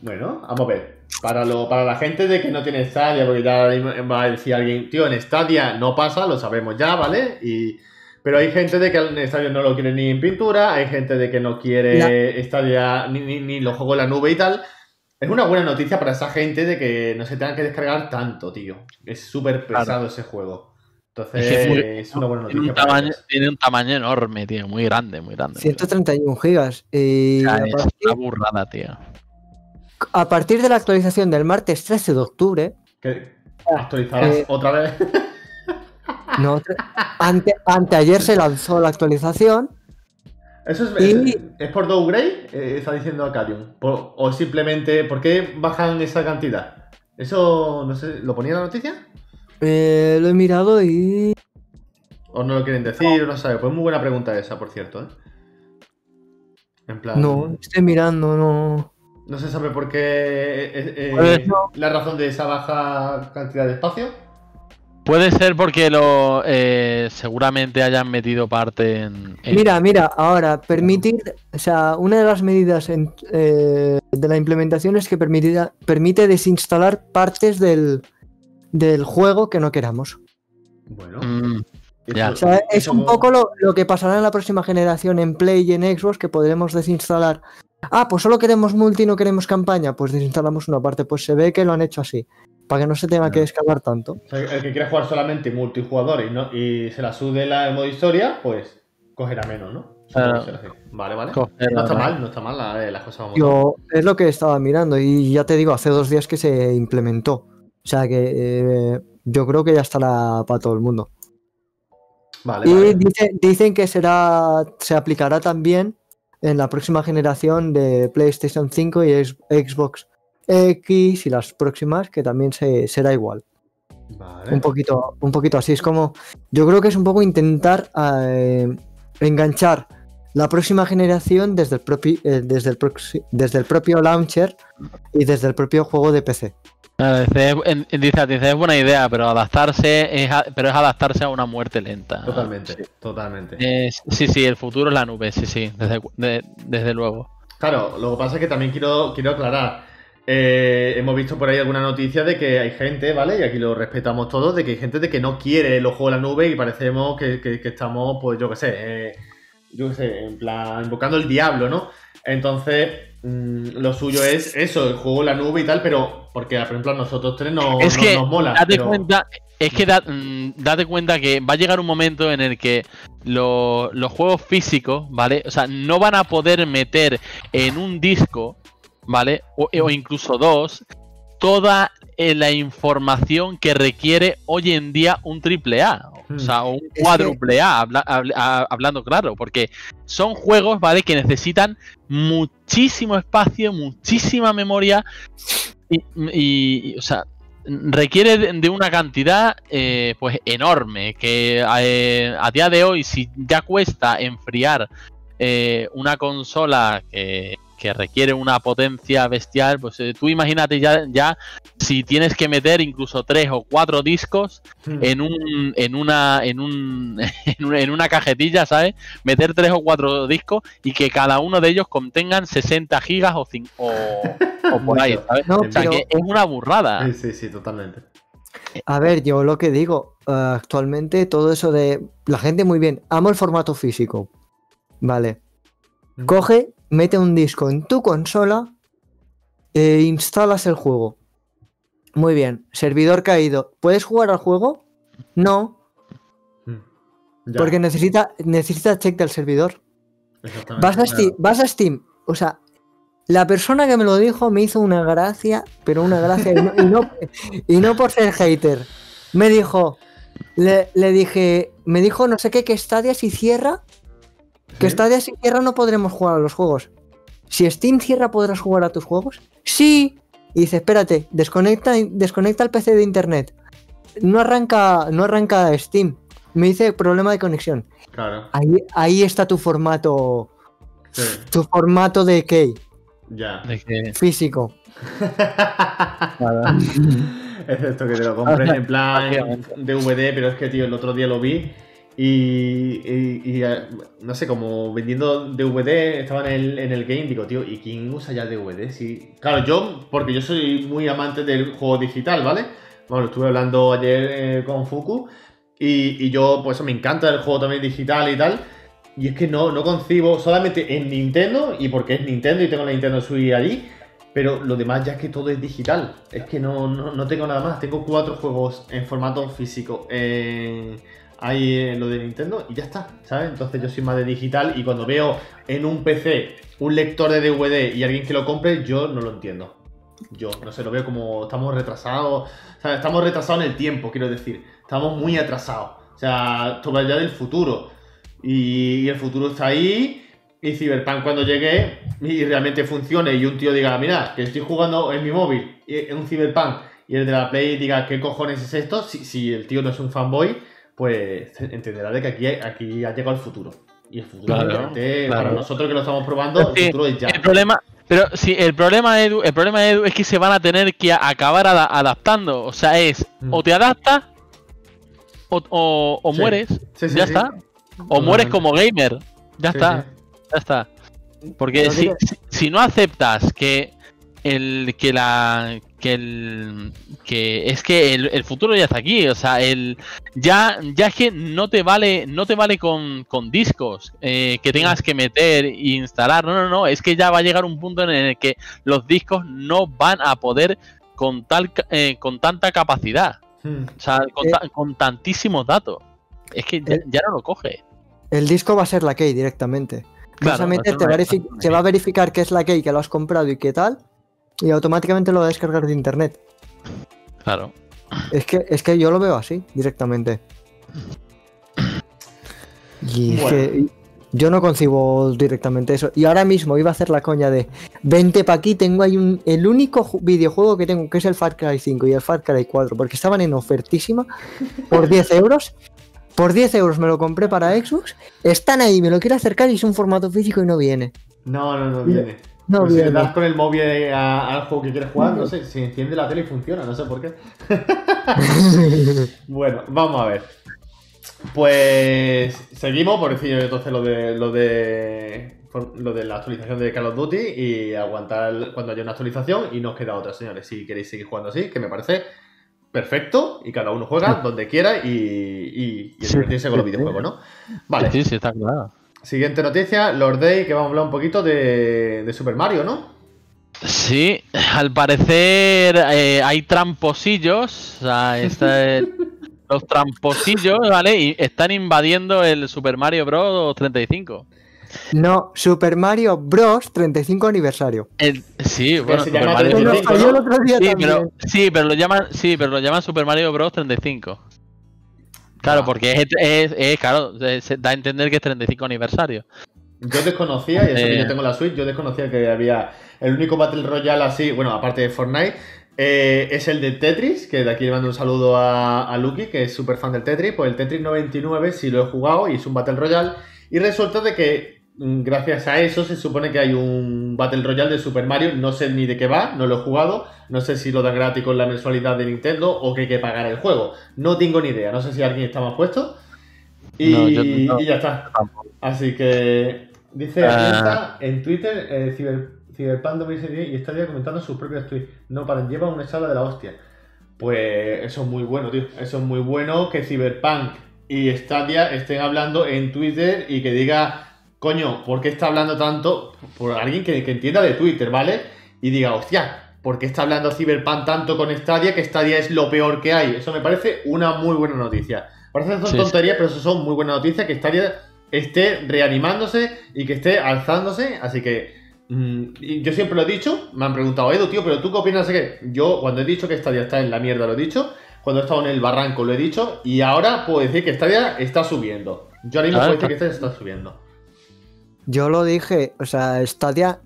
Bueno, vamos a ver. Para, lo, para la gente de que no tiene Stadia, porque ya va a decir alguien, tío, en Stadia no pasa, lo sabemos ya, ¿vale? Y, pero hay gente de que en Stadia no lo quiere ni en pintura, hay gente de que no quiere Stadia ni, ni, ni los juegos en la nube y tal. Es una buena noticia para esa gente de que no se tengan que descargar tanto, tío. Es súper pesado
Claro.
ese juego. Entonces,
Es muy-
una buena
Tiene
noticia
un,
para
tamaño,
ellos.
tiene un tamaño enorme, tío. Muy grande, muy grande.
131 gigas. Y
O sea,
a,
es una burrada, tío.
A partir de la actualización del martes 13 de octubre,
¿Qué? ¿Actualizarás
Eh,
otra vez?
no, ante, anteayer se lanzó la actualización.
¿Eso es,
Y-
es, es por downgrade? Eh, está diciendo Acadium. Por- o simplemente, ¿por qué bajan esa cantidad? ¿Eso, no sé, lo ponía en la noticia?
eh, lo he mirado y
¿O no lo quieren decir? No sé. Pues muy buena pregunta esa, por cierto. ¿eh? En plan.
no, estoy mirando, no.
No se sabe por qué. eh, eh,
no.
la razón de esa baja cantidad de espacio.
Puede ser porque lo eh, seguramente hayan metido parte en. en-
Mira, mira, ahora, permitir, o sea, una de las medidas en- eh, de la implementación es que permitirá- permite desinstalar partes del, del juego que no queramos.
Bueno.
Mm, ya.
O sea, es un poco lo, lo que pasará en la próxima generación en Play y en Xbox, que podremos desinstalar. Ah, pues solo queremos multi, no queremos campaña, pues desinstalamos una parte. Pues se ve que lo han hecho así, para que no se tenga que descargar tanto.
O sea, el que quiera jugar solamente multijugador y, no, y se la sude la, modo historia, pues cogerá menos, ¿no?
Claro.
así. Vale, vale. No está mal, no está mal la- eh, las cosas vamos
Yo, es lo que estaba mirando y ya te digo, hace dos días que se implementó. O sea que eh, yo creo que ya estará para todo el mundo.
Vale,
Y
vale.
dice- dicen que será, se aplicará también en la próxima generación de PlayStation 5 y Xbox X y las próximas, que también se, será igual.
Vale.
Un poquito, un poquito así. Es como. Yo creo que es un poco intentar eh, enganchar la próxima generación desde el, propio, eh, desde, el proxi- desde el propio launcher y desde el propio juego de PC.
Dice, dice, dice, es buena idea, pero adaptarse es, a- pero es adaptarse a una muerte lenta.
Totalmente,
Sí.
totalmente.
Sí, sí, el futuro es la nube, sí, sí, desde, de- desde luego.
Claro, lo que pasa es que también quiero, quiero aclarar. Eh, hemos visto por ahí alguna noticia de que hay gente, ¿vale? Y aquí lo respetamos todos, de que hay gente de que no quiere los juegos en la nube y parecemos que, que- que estamos, pues yo qué sé, eh, yo qué sé, en plan, invocando el diablo, ¿no? Entonces, lo suyo es eso, el juego la nube y tal, pero porque, por ejemplo, a nosotros tres no,
Es
no-
que,
nos mola.
date
pero-
cuenta, es que da- mm, date cuenta que va a llegar un momento en el que lo- los juegos físicos, ¿vale? O sea, no van a poder meter en un disco ¿vale? O, o incluso dos, toda eh, la información que requiere hoy en día un triple A. O sea, un cuádruple A, hablando claro, porque son juegos, ¿vale? Que necesitan muchísimo espacio, muchísima memoria y, o sea, requiere de una cantidad eh, pues enorme que eh, a día de hoy si ya cuesta enfriar una consola que que requiere una potencia bestial, pues eh, tú imagínate ya, ya si tienes que meter incluso tres o cuatro discos hmm. en un en una en un <laughs> en una cajetilla, ¿sabes? Meter tres o cuatro discos y que cada uno de ellos contengan 60 gigas o, o, por ahí, ¿sabes? o sea que es una burrada.
Sí, sí, sí, totalmente.
A ver, yo lo que digo, eh, actualmente todo eso de la gente muy bien, amo el formato físico. Vale. Hmm. Coge mete un disco en tu consola e instalas el juego. Muy bien, servidor caído. ¿Puedes jugar al juego? No. Hmm. Porque necesita, necesita check del servidor. Vas a, Steam, vas a Steam. O sea, la persona que me lo dijo me hizo una gracia, pero una gracia. y, no, por ser hater. Me dijo, le, dije, me dijo no sé qué, que Stadia si cierra ¿Que Stadia si cierra no podremos jugar a los juegos? Si Steam cierra, ¿podrás jugar a tus juegos? Sí. Y dice, espérate, desconecta, desconecta el PC de internet. No arranca, no arranca Steam. Me dice problema de conexión.
Claro.
Ahí, está tu formato. Tu formato de key.
Ya.
Físico. <laughs>
es esto que te lo compres en plan DVD, pero es que, tío, el otro día lo vi y, eh, no sé, como vendiendo DVD, estaba en el, en el game, digo, tío, ¿y quién usa ya DVD? Sí. Claro, yo, porque yo soy muy amante del juego digital, ¿vale? Bueno, estuve hablando ayer eh, con Fuku y, yo, pues me encanta el juego también digital y tal. Y es que no, no concibo solamente en Nintendo, y porque es Nintendo y tengo la Nintendo Switch allí, pero lo demás ya es que todo es digital. Es que no, no, no tengo nada más. Tengo cuatro juegos en formato físico. Eh, hay lo de Nintendo y ya está, ¿sabes? Entonces yo soy más de digital y cuando veo en un PC un lector de DVD y alguien que lo compre, yo no lo entiendo. Yo, no sé, lo veo como estamos retrasados, sea, estamos retrasados en el tiempo, quiero decir, estamos muy atrasados. O sea, va ya del futuro. Y, el futuro está ahí. Y Cyberpunk cuando llegue y realmente funcione y un tío diga, mira, que estoy jugando en mi móvil, en un Cyberpunk, y el de la Play diga, ¿qué cojones es esto? Si, si el tío no es un fanboy, pues entenderá de que aquí, aquí ha llegado el futuro. Y el futuro, para nosotros que lo estamos probando, el futuro es ya.
El problema, pero sí, el problema, Edu, el problema, Edu, es que se van a tener que acabar adaptando. O sea, es o mm. te adaptas o, mueres. ya está. O mueres como gamer. Ya está. Ya está. Porque si, si, no aceptas que el que la que el que es que el, futuro ya está aquí o sea el ya ya es que no te vale no te vale con, con discos eh, que tengas que meter e instalar no no no es que ya va a llegar un punto en el que los discos no van a poder con tal eh, con tanta capacidad hmm. o sea eh. con, tantísimos datos es que ya, no lo coge.
El disco va a ser la key directamente. Claro, te, va a verificar que es la key que lo has comprado y qué tal y automáticamente lo va a descargar de internet.
Claro.
Es que, es que yo lo veo así, directamente. Y que yo no concibo directamente eso. Y ahora mismo iba a hacer la coña de 20 pa' aquí, tengo ahí un, el único videojuego que tengo, que es el Far Cry 5 y el Far Cry 4, porque estaban en ofertísima por 10 <laughs> euros. Por 10 euros me lo compré para Xbox. Están ahí, me lo quiero acercar y es un formato físico y no viene.
No, no, no viene. No, pues si le das con el móvil al juego que quieres jugar, no sé, si enciende la tele y funciona, no sé por qué. <laughs> bueno, vamos a ver. Pues seguimos, por decir entonces lo de lo de lo de la actualización de Call of Duty y aguantar cuando haya una actualización y nos queda otra, señores. Si queréis seguir jugando así, que me parece perfecto y cada uno juega donde quiera y, y, y divertirse con los videojuegos, ¿no?
Vale. Sí, sí, está claro.
Siguiente noticia, Lord Day, que vamos a hablar un poquito de, Super Mario, ¿no?
Sí, al parecer eh, hay tramposillos, o sea, <laughs> los tramposillos, ¿vale? Y están invadiendo el Super Mario Bros. 35.
No, Super Mario Bros. 35 aniversario.
sí, bueno,
Super Mario
sí, pero, sí, pero lo llaman, sí, pero lo llaman Super Mario Bros. 35. Claro, ah. porque es, es, claro, se da a entender que es 35 aniversario.
Yo desconocía, y eso que yo eh. tengo la Switch, yo desconocía que había el único Battle Royale así, bueno, aparte de Fortnite, eh, es el de Tetris, que de aquí le mando un saludo a, a Lucky, que es súper fan del Tetris. Pues el Tetris 99 sí lo he jugado y es un Battle Royale. Y resulta de que gracias a eso se supone que hay un Battle Royale de Super Mario. No sé ni de qué va, no lo he jugado. No sé si lo dan gratis con la mensualidad de Nintendo o que hay que pagar el juego. No tengo ni idea. No sé si alguien está más puesto. Y, ya está. Así que dice uh... en Twitter, eh, Cyberpunk 2010 y estaría comentando sus propios tweets. No para lleva una sala de la hostia. Pues eso es muy bueno, tío. Eso es muy bueno que Cyberpunk y Stadia estén hablando en Twitter y que diga, coño, ¿por qué está hablando tanto? Por alguien que, entienda de Twitter, ¿vale? Y diga, hostia, ¿por qué está hablando Cyberpunk tanto con Stadia? Que Stadia es lo peor que hay. Eso me parece una muy buena noticia. Parece que son tonterías, pero eso son muy buenas noticias. Que Stadia esté reanimándose y que esté alzándose. Así que Mm, yo siempre lo he dicho, me han preguntado, Edu, tío, pero tú qué opinas de qué? Yo cuando he dicho que Stadia está en la mierda lo he dicho, cuando he estado en el barranco lo he dicho, y ahora puedo decir que Stadia está subiendo. Yo ahora mismo puedo decir que Stadia está subiendo.
Yo lo dije, o sea, Stadia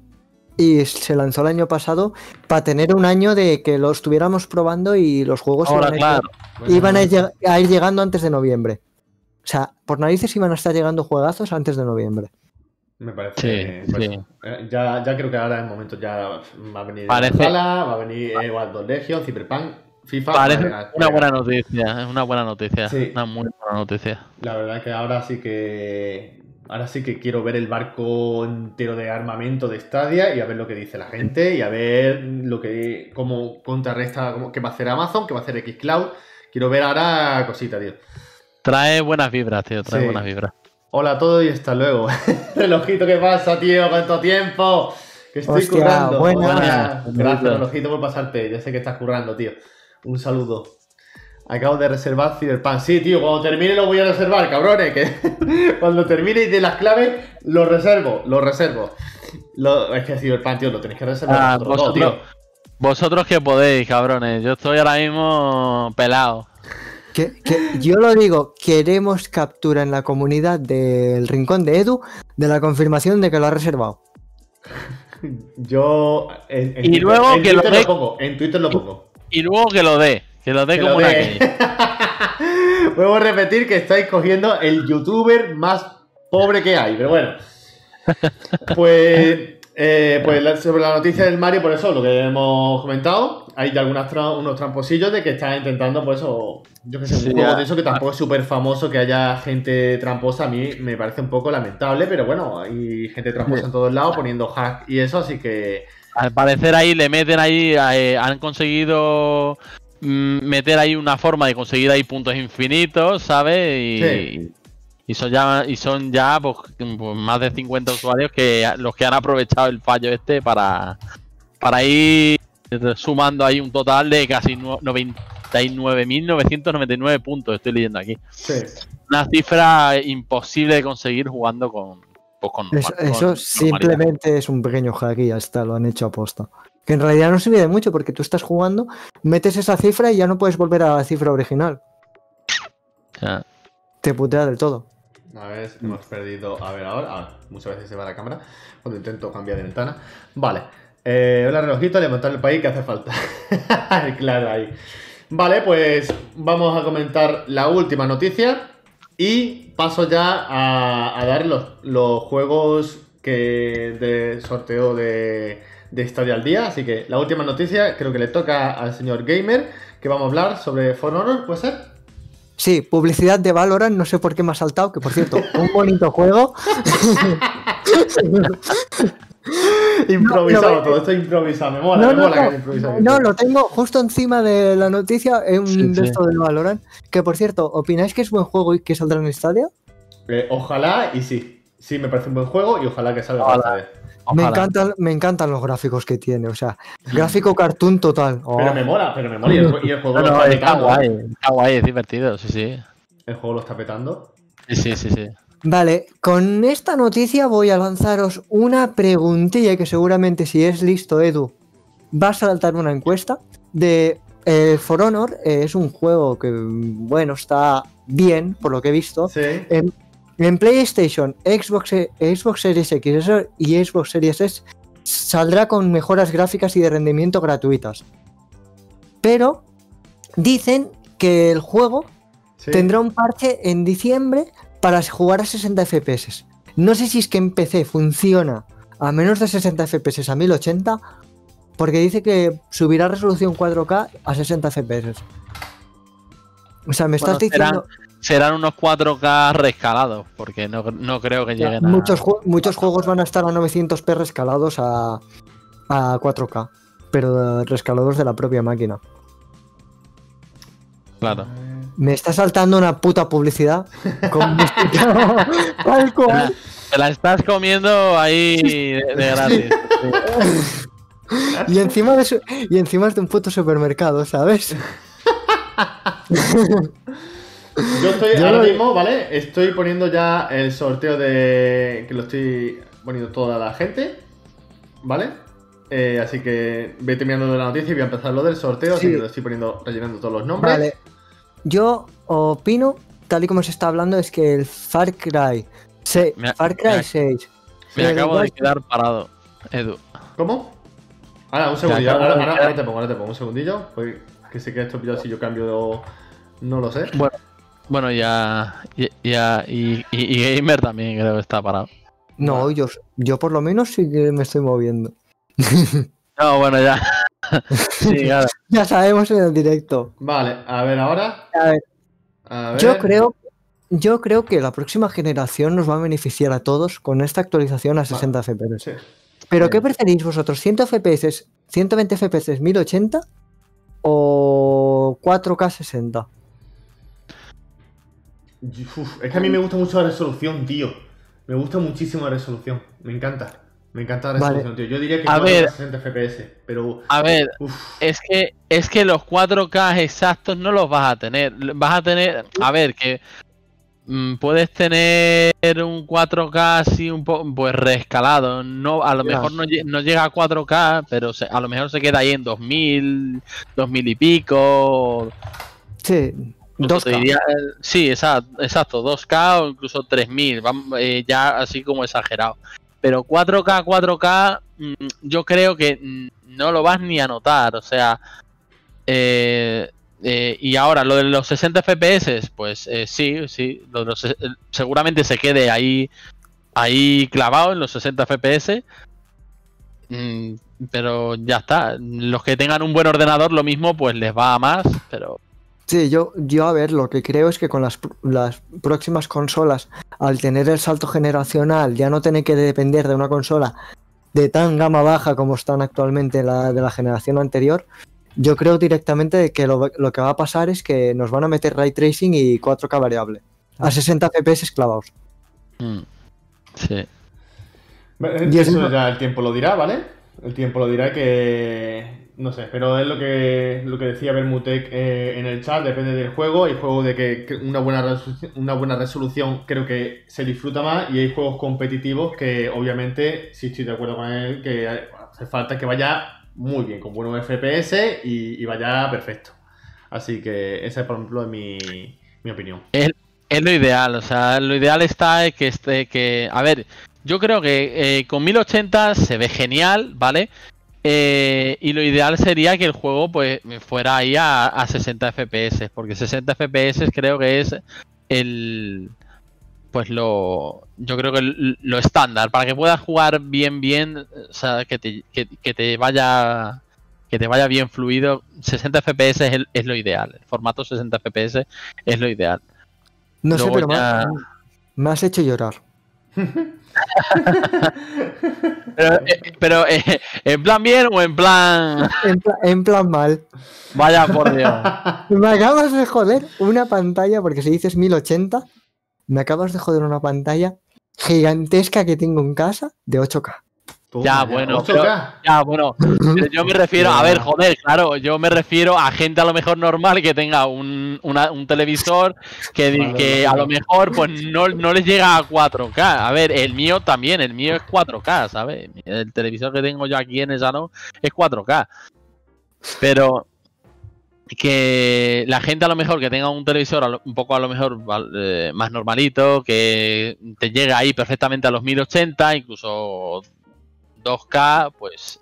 y se lanzó el año pasado para tener un año de que lo estuviéramos probando y los juegos iban, a, ir llegando antes de noviembre. O sea, por narices iban a estar llegando juegazos antes de noviembre.
Me parece. Pues, eh, ya, ya creo que ahora en momento ya va a venir parece... va a venir eh, Wild Legion, Cyberpunk, FIFA.
Parece una buena noticia, es una buena noticia. Una muy buena noticia.
La verdad que ahora sí que. Ahora sí que quiero ver el barco entero de armamento de Stadia y a ver lo que dice la gente y a ver lo que cómo contrarresta, cómo, qué va a hacer Amazon, qué va a hacer Xcloud. Quiero ver ahora cositas, tío.
Trae buenas vibras, tío, trae buenas vibras.
Hola a todos y hasta luego. <laughs> relojito, ¿qué pasa, tío? ¿Cuánto tiempo? Que estoy currando. Gracias, relojito, por pasarte. Ya sé que estás currando, tío. Un saludo. Acabo de reservar Cyberpunk. Sí, tío, cuando termine lo voy a reservar, cabrones. Que <laughs> cuando termine y de las claves, lo reservo, lo reservo. Es que Cyberpunk, tío, lo tenéis que reservar. Ah,
vosotros, tío. vosotros que podéis, cabrones. Yo estoy ahora mismo pelado.
Que, yo lo digo, queremos captura en la comunidad del rincón de Edu de la confirmación de que lo ha reservado.
Yo
en, y luego que
Twitter lo, pongo, en Twitter lo pongo.
Y, luego que lo dé, que lo dé como una
Puedo <laughs> repetir que estáis cogiendo el youtuber más pobre que hay, pero bueno. <laughs> Pues eh, pues sobre la noticia del Mario, por eso, lo que hemos comentado, hay ya algunos unos tramposillos de que están intentando, pues, eso, yo que sé, un juego de eso que tampoco es súper famoso que haya gente tramposa, a mí me parece un poco lamentable, pero bueno, hay gente tramposa en todos lados poniendo hack y eso, así que...
Al parecer ahí le meten ahí, eh, han conseguido meter ahí una forma de conseguir ahí puntos infinitos, ¿sabes? Y, y son ya, y son ya pues, pues, más de 50 usuarios que los que han aprovechado el fallo este para, para ir sumando ahí un total de casi 99.999 puntos, estoy leyendo aquí. Una cifra imposible de conseguir jugando con...
Pues, eso, simplemente es un pequeño hack y ya está, lo han hecho a posta. Que en realidad no sirve de mucho porque tú estás jugando, metes esa cifra y ya no puedes volver a la cifra original. Te putea del todo.
A ver, hemos perdido. A ver, ahora. muchas veces se va la cámara cuando intento cambiar de ventana. Vale. Eh, hola, relojito, levantar el país que hace falta. <laughs> claro, ahí. Vale, pues vamos a comentar la última noticia. Y paso ya a, dar los, juegos que de sorteo de, de Estadio al día. Así que la última noticia creo que le toca al señor Gamer, que vamos a hablar sobre For Honor, ¿puede ser?
Sí, publicidad de Valorant, no sé por qué me ha saltado, que por cierto, <laughs> un bonito juego. <laughs>
improvisado, todo esto improvisado, me mola, me mola que improvisado.
No, lo tengo justo encima de la noticia, un de esto de Valorant. Que por cierto, ¿opináis que es buen juego y que saldrá en el estadio?
Eh, ojalá y sí. Sí, me parece un buen juego y ojalá que salga ojalá.
Me encantan, me encantan los gráficos que tiene, o sea, gráfico cartoon total.
Pero me mola, pero me mola. Y el, juego lo está
petando. Guay, está guay, es divertido, sí, sí.
El juego lo está petando.
Sí, sí, sí, sí.
Vale, con esta noticia voy a lanzaros una preguntilla que seguramente si es listo, Edu, vas a saltar una encuesta de eh, For Honor. eh, es un juego que, bueno, está bien, por lo que he visto.
Sí.
En, en PlayStation, Xbox, e- Xbox Series X y Xbox Series S saldrá con mejoras gráficas y de rendimiento gratuitas. Pero dicen que el juego
sí.
tendrá un parche en diciembre para jugar a 60 FPS. No sé si es que en PC funciona a menos de 60 FPS a 1080, porque dice que subirá resolución 4K a 60 FPS. O sea, me estás
Bueno,
diciendo
Serán unos 4K rescalados, porque no, no creo que lleguen a.
muchos, ju- muchos juegos van a estar a 900p rescalados a, a 4K, pero eh, rescalados de la propia máquina.
Claro.
Me está saltando una puta publicidad con tal <laughs> cual.
Te la estás comiendo ahí de, de gratis.
Y encima, de su- y encima es de un puto supermercado, ¿sabes? <laughs>
Yo estoy
Yo
ahora
lo-
mismo, ¿vale? Estoy poniendo ya el sorteo de. que lo estoy poniendo toda la gente, ¿vale? Eh, así que voy terminando de la noticia y voy a empezar lo del sorteo, así
Sí.
que lo estoy poniendo, rellenando todos los nombres.
Vale. Yo opino, tal y como se está hablando, es que el Far Cry, se-
Me-
Far Cry
me-
6.
Me acabo de quedar parado, Edu.
¿Cómo? Ahora, un segundillo, ahora te pongo, ahora te pongo un segundillo. Pues que sé que esto ya si yo cambio. No lo sé.
Bueno, ya. ya, ya- y, y- y Gamer también creo que está parado.
No, yo, yo por lo menos sí que me estoy moviendo. <laughs>
No, bueno, ya. <laughs> sí, claro.
Ya sabemos en el directo.
Vale, a ver ahora.
A ver,
A ver.
yo creo, yo creo que la próxima generación nos va a beneficiar a todos con esta actualización a 60 FPS.
Sí.
Pero ¿qué preferís vosotros? ¿100 FPS, 120 FPS 1080 o 4K 60?
Uf, es que a mí me gusta mucho la resolución, tío. Me gusta muchísimo la resolución. Me encanta. Me encanta la
Vale.
resolución, tío. Yo diría que
A
4K
ver.
60 FPS, pero.
A ver,
Uf,
es que, es que los 4K exactos no los vas a tener. Vas a tener. A ver, que. mm, puedes tener un 4K así un poco pues rescalado. No, a lo mejor no, lle- no llega a 4K, pero se- a lo mejor se queda ahí en 2000, 2000 y pico.
Sí, 2K.
diría, sí, exacto, exacto, 2K o incluso 3000, vam- eh, ya así como exagerado. Pero 4K, 4K, mm, yo creo que mm, no lo vas ni a notar, o sea, eh, eh, y ahora lo de los 60 FPS, pues eh, sí, sí, lo de los eh, seguramente se quede ahí, ahí clavado en los 60 FPS. mm, pero ya está. Los que tengan un buen ordenador, lo mismo, pues les va a más. Pero
Sí, yo, yo a ver, lo que creo es que con las, las próximas consolas, al tener el salto generacional, ya no tener que depender de una consola de tan gama baja como están actualmente la de la generación anterior, yo creo directamente que lo, lo que va a pasar es que nos van a meter ray tracing y 4K variable. A 60 FPS clavados.
mm, sí.
Eso ya el tiempo lo dirá, ¿vale? El tiempo lo dirá que. No sé, pero es lo que, lo que decía Bermutec eh, en el chat, depende del juego. Hay juegos de que, una, buena resolución, una buena resolución creo que se disfruta más y hay juegos competitivos que obviamente, sí estoy de acuerdo con él, que hace falta que vaya muy bien, con buenos FPS y, vaya perfecto. Así que esa, por ejemplo, es mi, mi opinión.
Es lo ideal, o sea, lo ideal está que esté que. A ver, yo creo que eh, con 1080 se ve genial, ¿vale? Eh, y lo ideal sería que el juego pues fuera ahí a, a 60 FPS, porque 60 FPS creo que es el pues lo yo creo que el- lo estándar para que puedas jugar bien bien, o sea, que te, que, que te vaya que te vaya bien fluido, 60 FPS es, el- es lo ideal, el formato 60 FPS es lo ideal.
No sé, pero me,
ya-
me has hecho llorar. <laughs>
Pero, eh, pero, eh, ¿en plan bien o en plan
En, pla- en plan mal.
vaya por Dios?
Me acabas de joder una pantalla, porque si dices 1080, me acabas de joder una pantalla gigantesca que tengo en casa de 8K.
Ya, bueno, ya, bueno. yo me refiero, a ver, joder, claro, yo me refiero a gente a lo mejor normal que tenga un, televisor que, que a lo mejor pues no, no les llega a 4K. A ver, el mío también, el mío es 4K, ¿sabes? El televisor que tengo yo aquí en el salón es 4K. Pero que la gente a lo mejor que tenga un televisor un poco a lo mejor eh, más normalito, que te llega ahí perfectamente a los 1080, incluso 2K, pues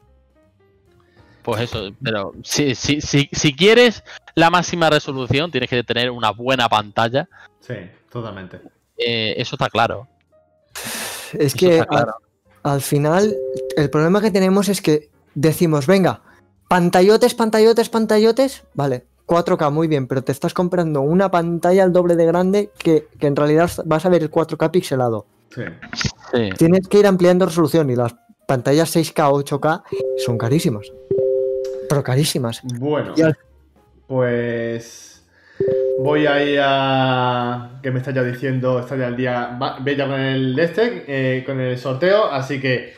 pues eso, pero si, si, si, si quieres la máxima resolución, tienes que tener una buena pantalla.
Sí, totalmente.
Eh, eso está claro.
Es que al, final, el problema que tenemos es que decimos, venga, pantallotes, pantallotes, pantallotes, vale, 4K, muy bien, pero te estás comprando una pantalla al doble de grande que, que en realidad vas a ver el 4K pixelado. Sí. Tienes que ir ampliando resolución y las pantallas 6K o 8K son carísimas. Pero carísimas.
Bueno, pues voy a ir a. que me está ya diciendo, está ya al día. Ve ya con el este, eh, con el sorteo, así que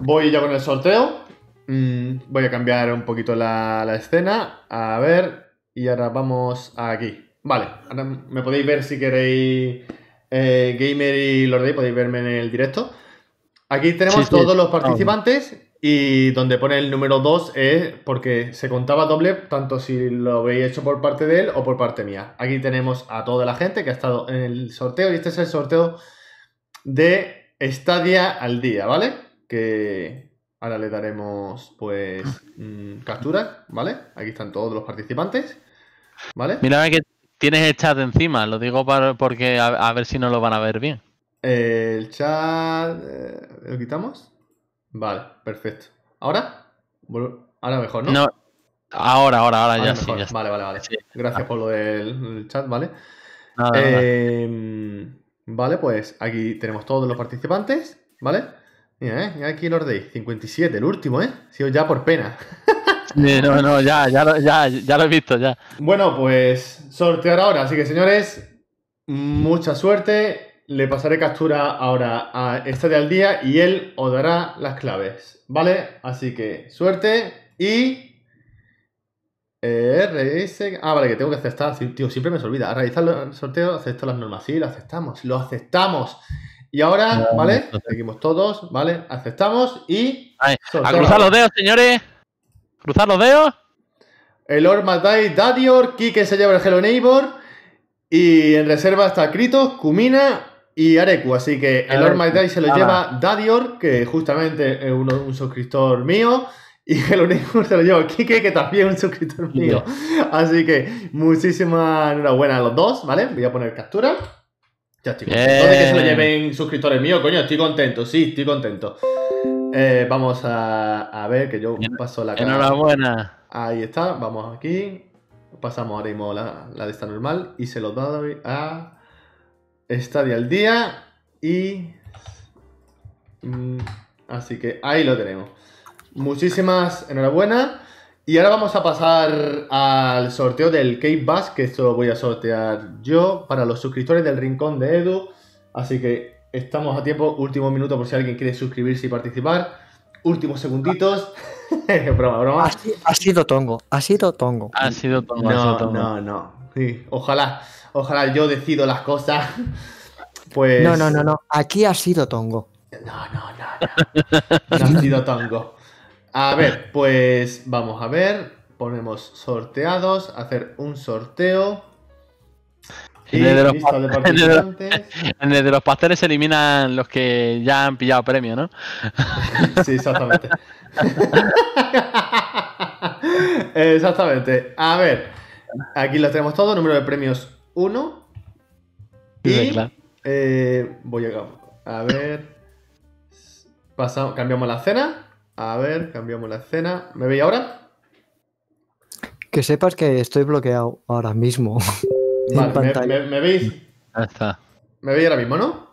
voy ya con el sorteo. Mm, voy a cambiar un poquito la, escena. A ver, y ahora vamos aquí. Vale, ahora me podéis ver si queréis. Eh, Gamer y Lorde, podéis verme en el directo. Aquí tenemos todos los participantes y donde pone el número 2 es porque se contaba doble tanto si lo veis hecho por parte de él o por parte mía. Aquí tenemos a toda la gente que ha estado en el sorteo y este es el sorteo de Stadia al día, ¿vale? Que ahora le daremos pues mm, captura, ¿vale? Aquí están todos los participantes, ¿vale?
Mira que tienes el chat encima, lo digo para, porque a ver si no lo van a ver bien.
El chat. Eh, ¿Lo quitamos? Vale, perfecto. ¿Ahora? Ahora mejor, ¿no? No.
Ahora, ahora, ahora, ya, sí,
Vale, vale, vale. Gracias por lo del chat, ¿vale? Em, vale, pues aquí tenemos todos los participantes, ¿vale? Mira, ¿eh? aquí los de 57, el último, ¿eh? Sido ya por pena. <laughs>
no, no, ya, ya, ya, ya lo he visto, ya.
Bueno, pues sortear ahora. Así que, señores, mucha suerte le pasaré captura ahora a de al día y él os dará las claves, ¿vale? Así que suerte y... RS... Ah, vale, que tengo que aceptar. Tío, siempre me se olvida. A realizar el sorteo, acepto las normas. Sí, lo aceptamos. Lo aceptamos. Y ahora, ¿vale? Seguimos todos, ¿vale? Aceptamos y...
a cruzar los dedos, señores. Cruzar los dedos.
El Ormadai Dadior, Kike se lleva el Hello Neighbor. Y en reserva está Kritos, Kumina y Areku. Así que el Orma Day se lo lleva Dadior, que justamente es un suscriptor mío. Y <laughs> el único se lo lleva Kike, que también es un suscriptor mío. Así que muchísima enhorabuena a los dos, ¿vale? Voy a poner captura. Ya estoy contento de que se lo lleven suscriptores míos, coño. Estoy contento, sí, estoy contento. Eh, vamos a, ver que yo paso la
cara. Enhorabuena.
Ahí está, vamos aquí. Pasamos ahora mismo la, la de esta normal y se lo doy a Estadio al día y... Mm, así que ahí lo tenemos. Muchísimas enhorabuena. Y ahora vamos a pasar al sorteo del Cape Bass, que esto lo voy a sortear yo para los suscriptores del Rincón de Edu. Así que estamos a tiempo, último minuto por si alguien quiere suscribirse y participar. Últimos segunditos. <laughs> broma, broma.
Ha, sido tongo, ha sido tongo.
Ha sido tongo.
No, no, no. Sí, ojalá ojalá yo decido las cosas. <laughs> Pues.
No, no, no, no. Aquí ha sido tongo.
No, no, no. No, ha sido tongo. A ver, pues vamos a ver. Ponemos sorteados. Hacer un sorteo.
Y en el, de los, de los pasteles se eliminan los que ya han pillado premio, ¿no? <laughs>
Sí, exactamente. <laughs> exactamente. A ver, aquí lo tenemos todo. Número de premios uno. Y eh, voy a, a ver. Pasamos, cambiamos la escena. A ver, cambiamos la escena. ¿Me veis ahora?
Que sepas que estoy bloqueado ahora mismo. <laughs>
Vale, me, veis?
está.
¿Me veis ahora mismo, no?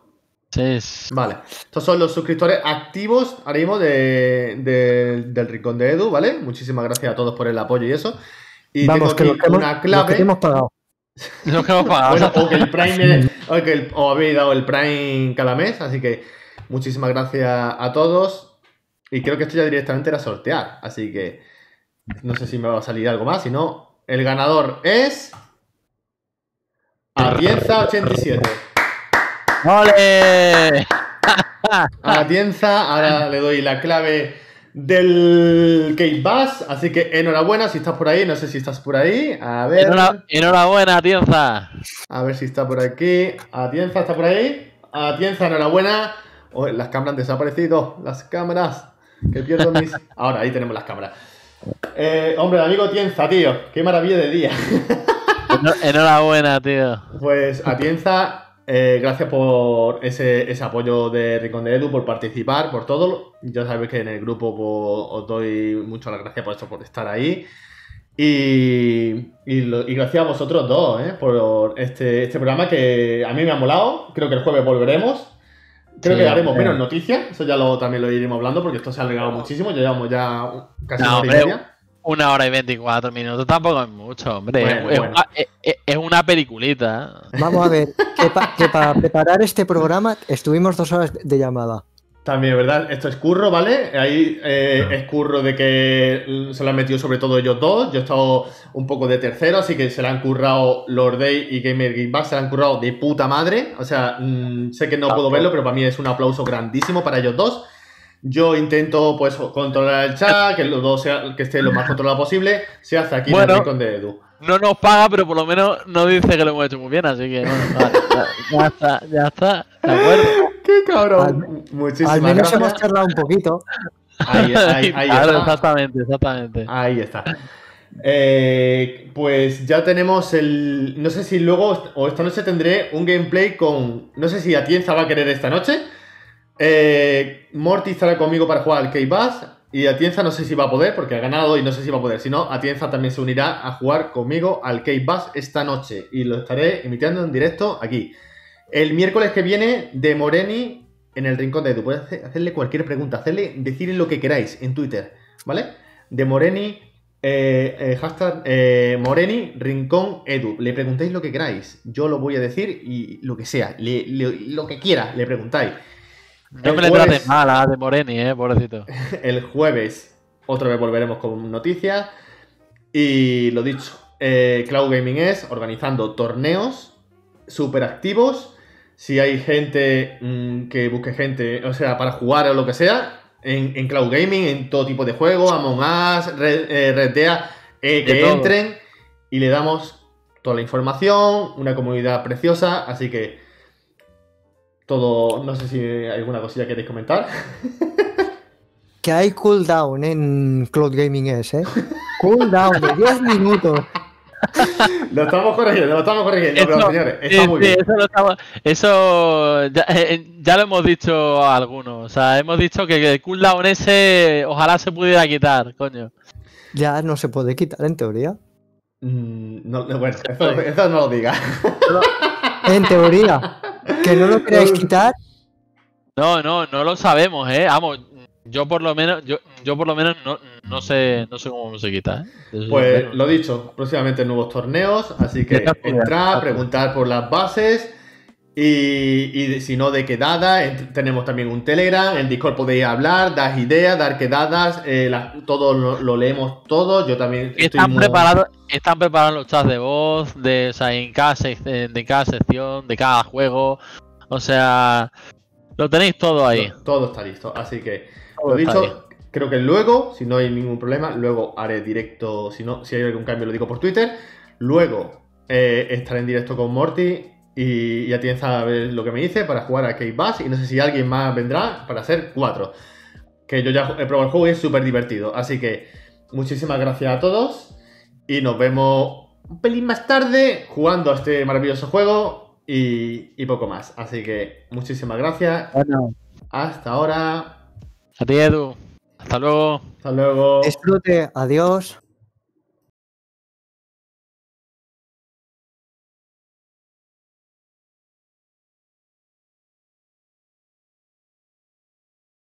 Sí.
Vale. Estos son los suscriptores activos ahora mismo de, del Rincón de Edu, ¿vale? Muchísimas gracias a todos por el apoyo y eso. Y
Vamos, tengo que una clave. hemos pagado.
No que bueno,
o que el Prime <laughs> o que el, o habéis dado el Prime cada mes, así que muchísimas gracias a todos. Y creo que esto ya directamente era sortear. Así que no sé si me va a salir algo más. Si no, el ganador es. Atienza87.
¡Ole!
Atienza, ahora le doy la clave del Kate Bass. Así que enhorabuena si estás por ahí. No sé si estás por ahí. A ver.
enhorabuena, Atienza.
A ver si está por aquí. Atienza, ¿está por ahí? Atienza, enhorabuena. las cámaras han desaparecido. Las cámaras. Que pierdo mis. <laughs> Ahora, ahí tenemos las cámaras. Eh, hombre, amigo Atienza, tío. Qué maravilla de día.
Enhorabuena, tío.
Pues Atienza, eh, gracias por ese, apoyo de Rincón de Edu, por participar, por todo. Ya sabéis que en el grupo pues, os doy muchas las gracias por esto, por estar ahí. Y, gracias a vosotros dos ¿eh? por este, este programa que a mí me ha molado. Creo que el jueves volveremos. Creo que haremos menos noticias, eso ya lo, también lo iremos hablando porque esto se ha alargado muchísimo, ya llevamos ya casi una hora y media.
Una hora y veinticuatro minutos tampoco es mucho, hombre. es, una, peliculita.
Vamos a ver, <laughs> que para preparar este programa estuvimos dos horas de llamada.
También, ¿verdad? Esto es curro, ¿vale? Ahí eh, es curro de que se lo han metido sobre todo ellos dos. Yo he estado un poco de tercero, así que se la han currado Lord Day y Gamer Game Back, se la han currado de puta madre. O sea, mm, sé que no puedo verlo, pero para mí es un aplauso grandísimo para ellos dos. Yo intento, pues, controlar el chat, que los dos sea, que esté lo más controlado posible. Se hace aquí en el rincón de Edu
no nos paga, pero por lo menos no dice que lo hemos hecho muy bien, así que bueno, ya, está, ya está, de acuerdo. <laughs>
Qué cabrón. Muchísimas
Al menos hemos charlado un poquito.
Ahí, ahí, ahí <laughs> está.
Exactamente, exactamente.
Ahí está. Eh, pues ya tenemos el. No sé si luego o esta noche tendré un gameplay con. No sé si Atienza va a querer esta noche. Eh, Morty estará conmigo para jugar al K-Bass. Y Atienza no sé si va a poder, porque ha ganado y no sé si va a poder. Si no, Atienza también se unirá a jugar conmigo al Cape Bass esta noche. Y lo estaré emitiendo en directo aquí. El miércoles que viene, de Moreni en el rincón de Edu. Puedes hacerle cualquier pregunta, hacerle, decirle lo que queráis en Twitter, ¿vale? De Moreni, eh, eh, hashtag eh, Moreni, rincón Edu. Le preguntáis lo que queráis. Yo lo voy a decir y lo que sea, lo que quiera, le preguntáis.
No me le trates mal a de Moreni, eh, pobrecito. <laughs>
El jueves otra vez volveremos con noticias. Y lo dicho, eh, Cloud Gaming es organizando torneos súper activos. Si hay gente mm, que busque gente, o sea, para jugar o lo que sea, en, Cloud Gaming, en todo tipo de juegos, Among Us, Red, eh, eh que entren y le damos toda la información, una comunidad preciosa, así que todo. No sé si hay alguna cosilla que queréis comentar. <laughs>
que hay cooldown en Cloud Gaming S, ¿eh? Cooldown de 10 minutos. <laughs>
lo estamos corrigiendo, lo estamos corrigiendo, eso, señores. Está muy bien.
Eso, lo, estamos, eso ya, eh, ya, lo hemos dicho a algunos. O sea, hemos dicho que el cooldown ese ojalá se pudiera quitar, coño.
Ya no se puede quitar, en teoría.
Mm, no, bueno, eso, eso no lo diga.
en teoría. <laughs> ¿Que no lo queréis quitar?
No, no, no lo sabemos, eh. Vamos, yo por lo menos, yo, yo por lo menos no, no sé, no sé cómo se quita,
¿eh? Pues lo dicho, próximamente nuevos torneos, así que entrar, preguntar por las bases y, si no, de quedada. Tenemos también un Telegram, en Discord podéis hablar, dar ideas, dar quedadas, eh, todo lo, leemos todo. Yo también.
Están, preparados, están preparados los chats de voz, de, o sea, en cada, de cada sección, de cada juego. O sea, lo tenéis todo ahí.
Todo, está listo. Así que, lo dicho, creo que luego, si no hay ningún problema, luego haré directo. Si, no, si hay algún cambio, lo digo por Twitter. Luego eh, estaré en directo con Morty y ya tienes a ver lo que me dice para jugar a Cave Bass. Y no sé si alguien más vendrá para hacer cuatro. Que yo ya he probado el juego y es súper divertido. Así que muchísimas gracias a todos. Y nos vemos un pelín más tarde jugando a este maravilloso juego. Y, poco más. Así que muchísimas gracias.
Bueno.
Hasta ahora.
A ti, Edu. Hasta luego.
Hasta luego.
Disfrute. Adiós.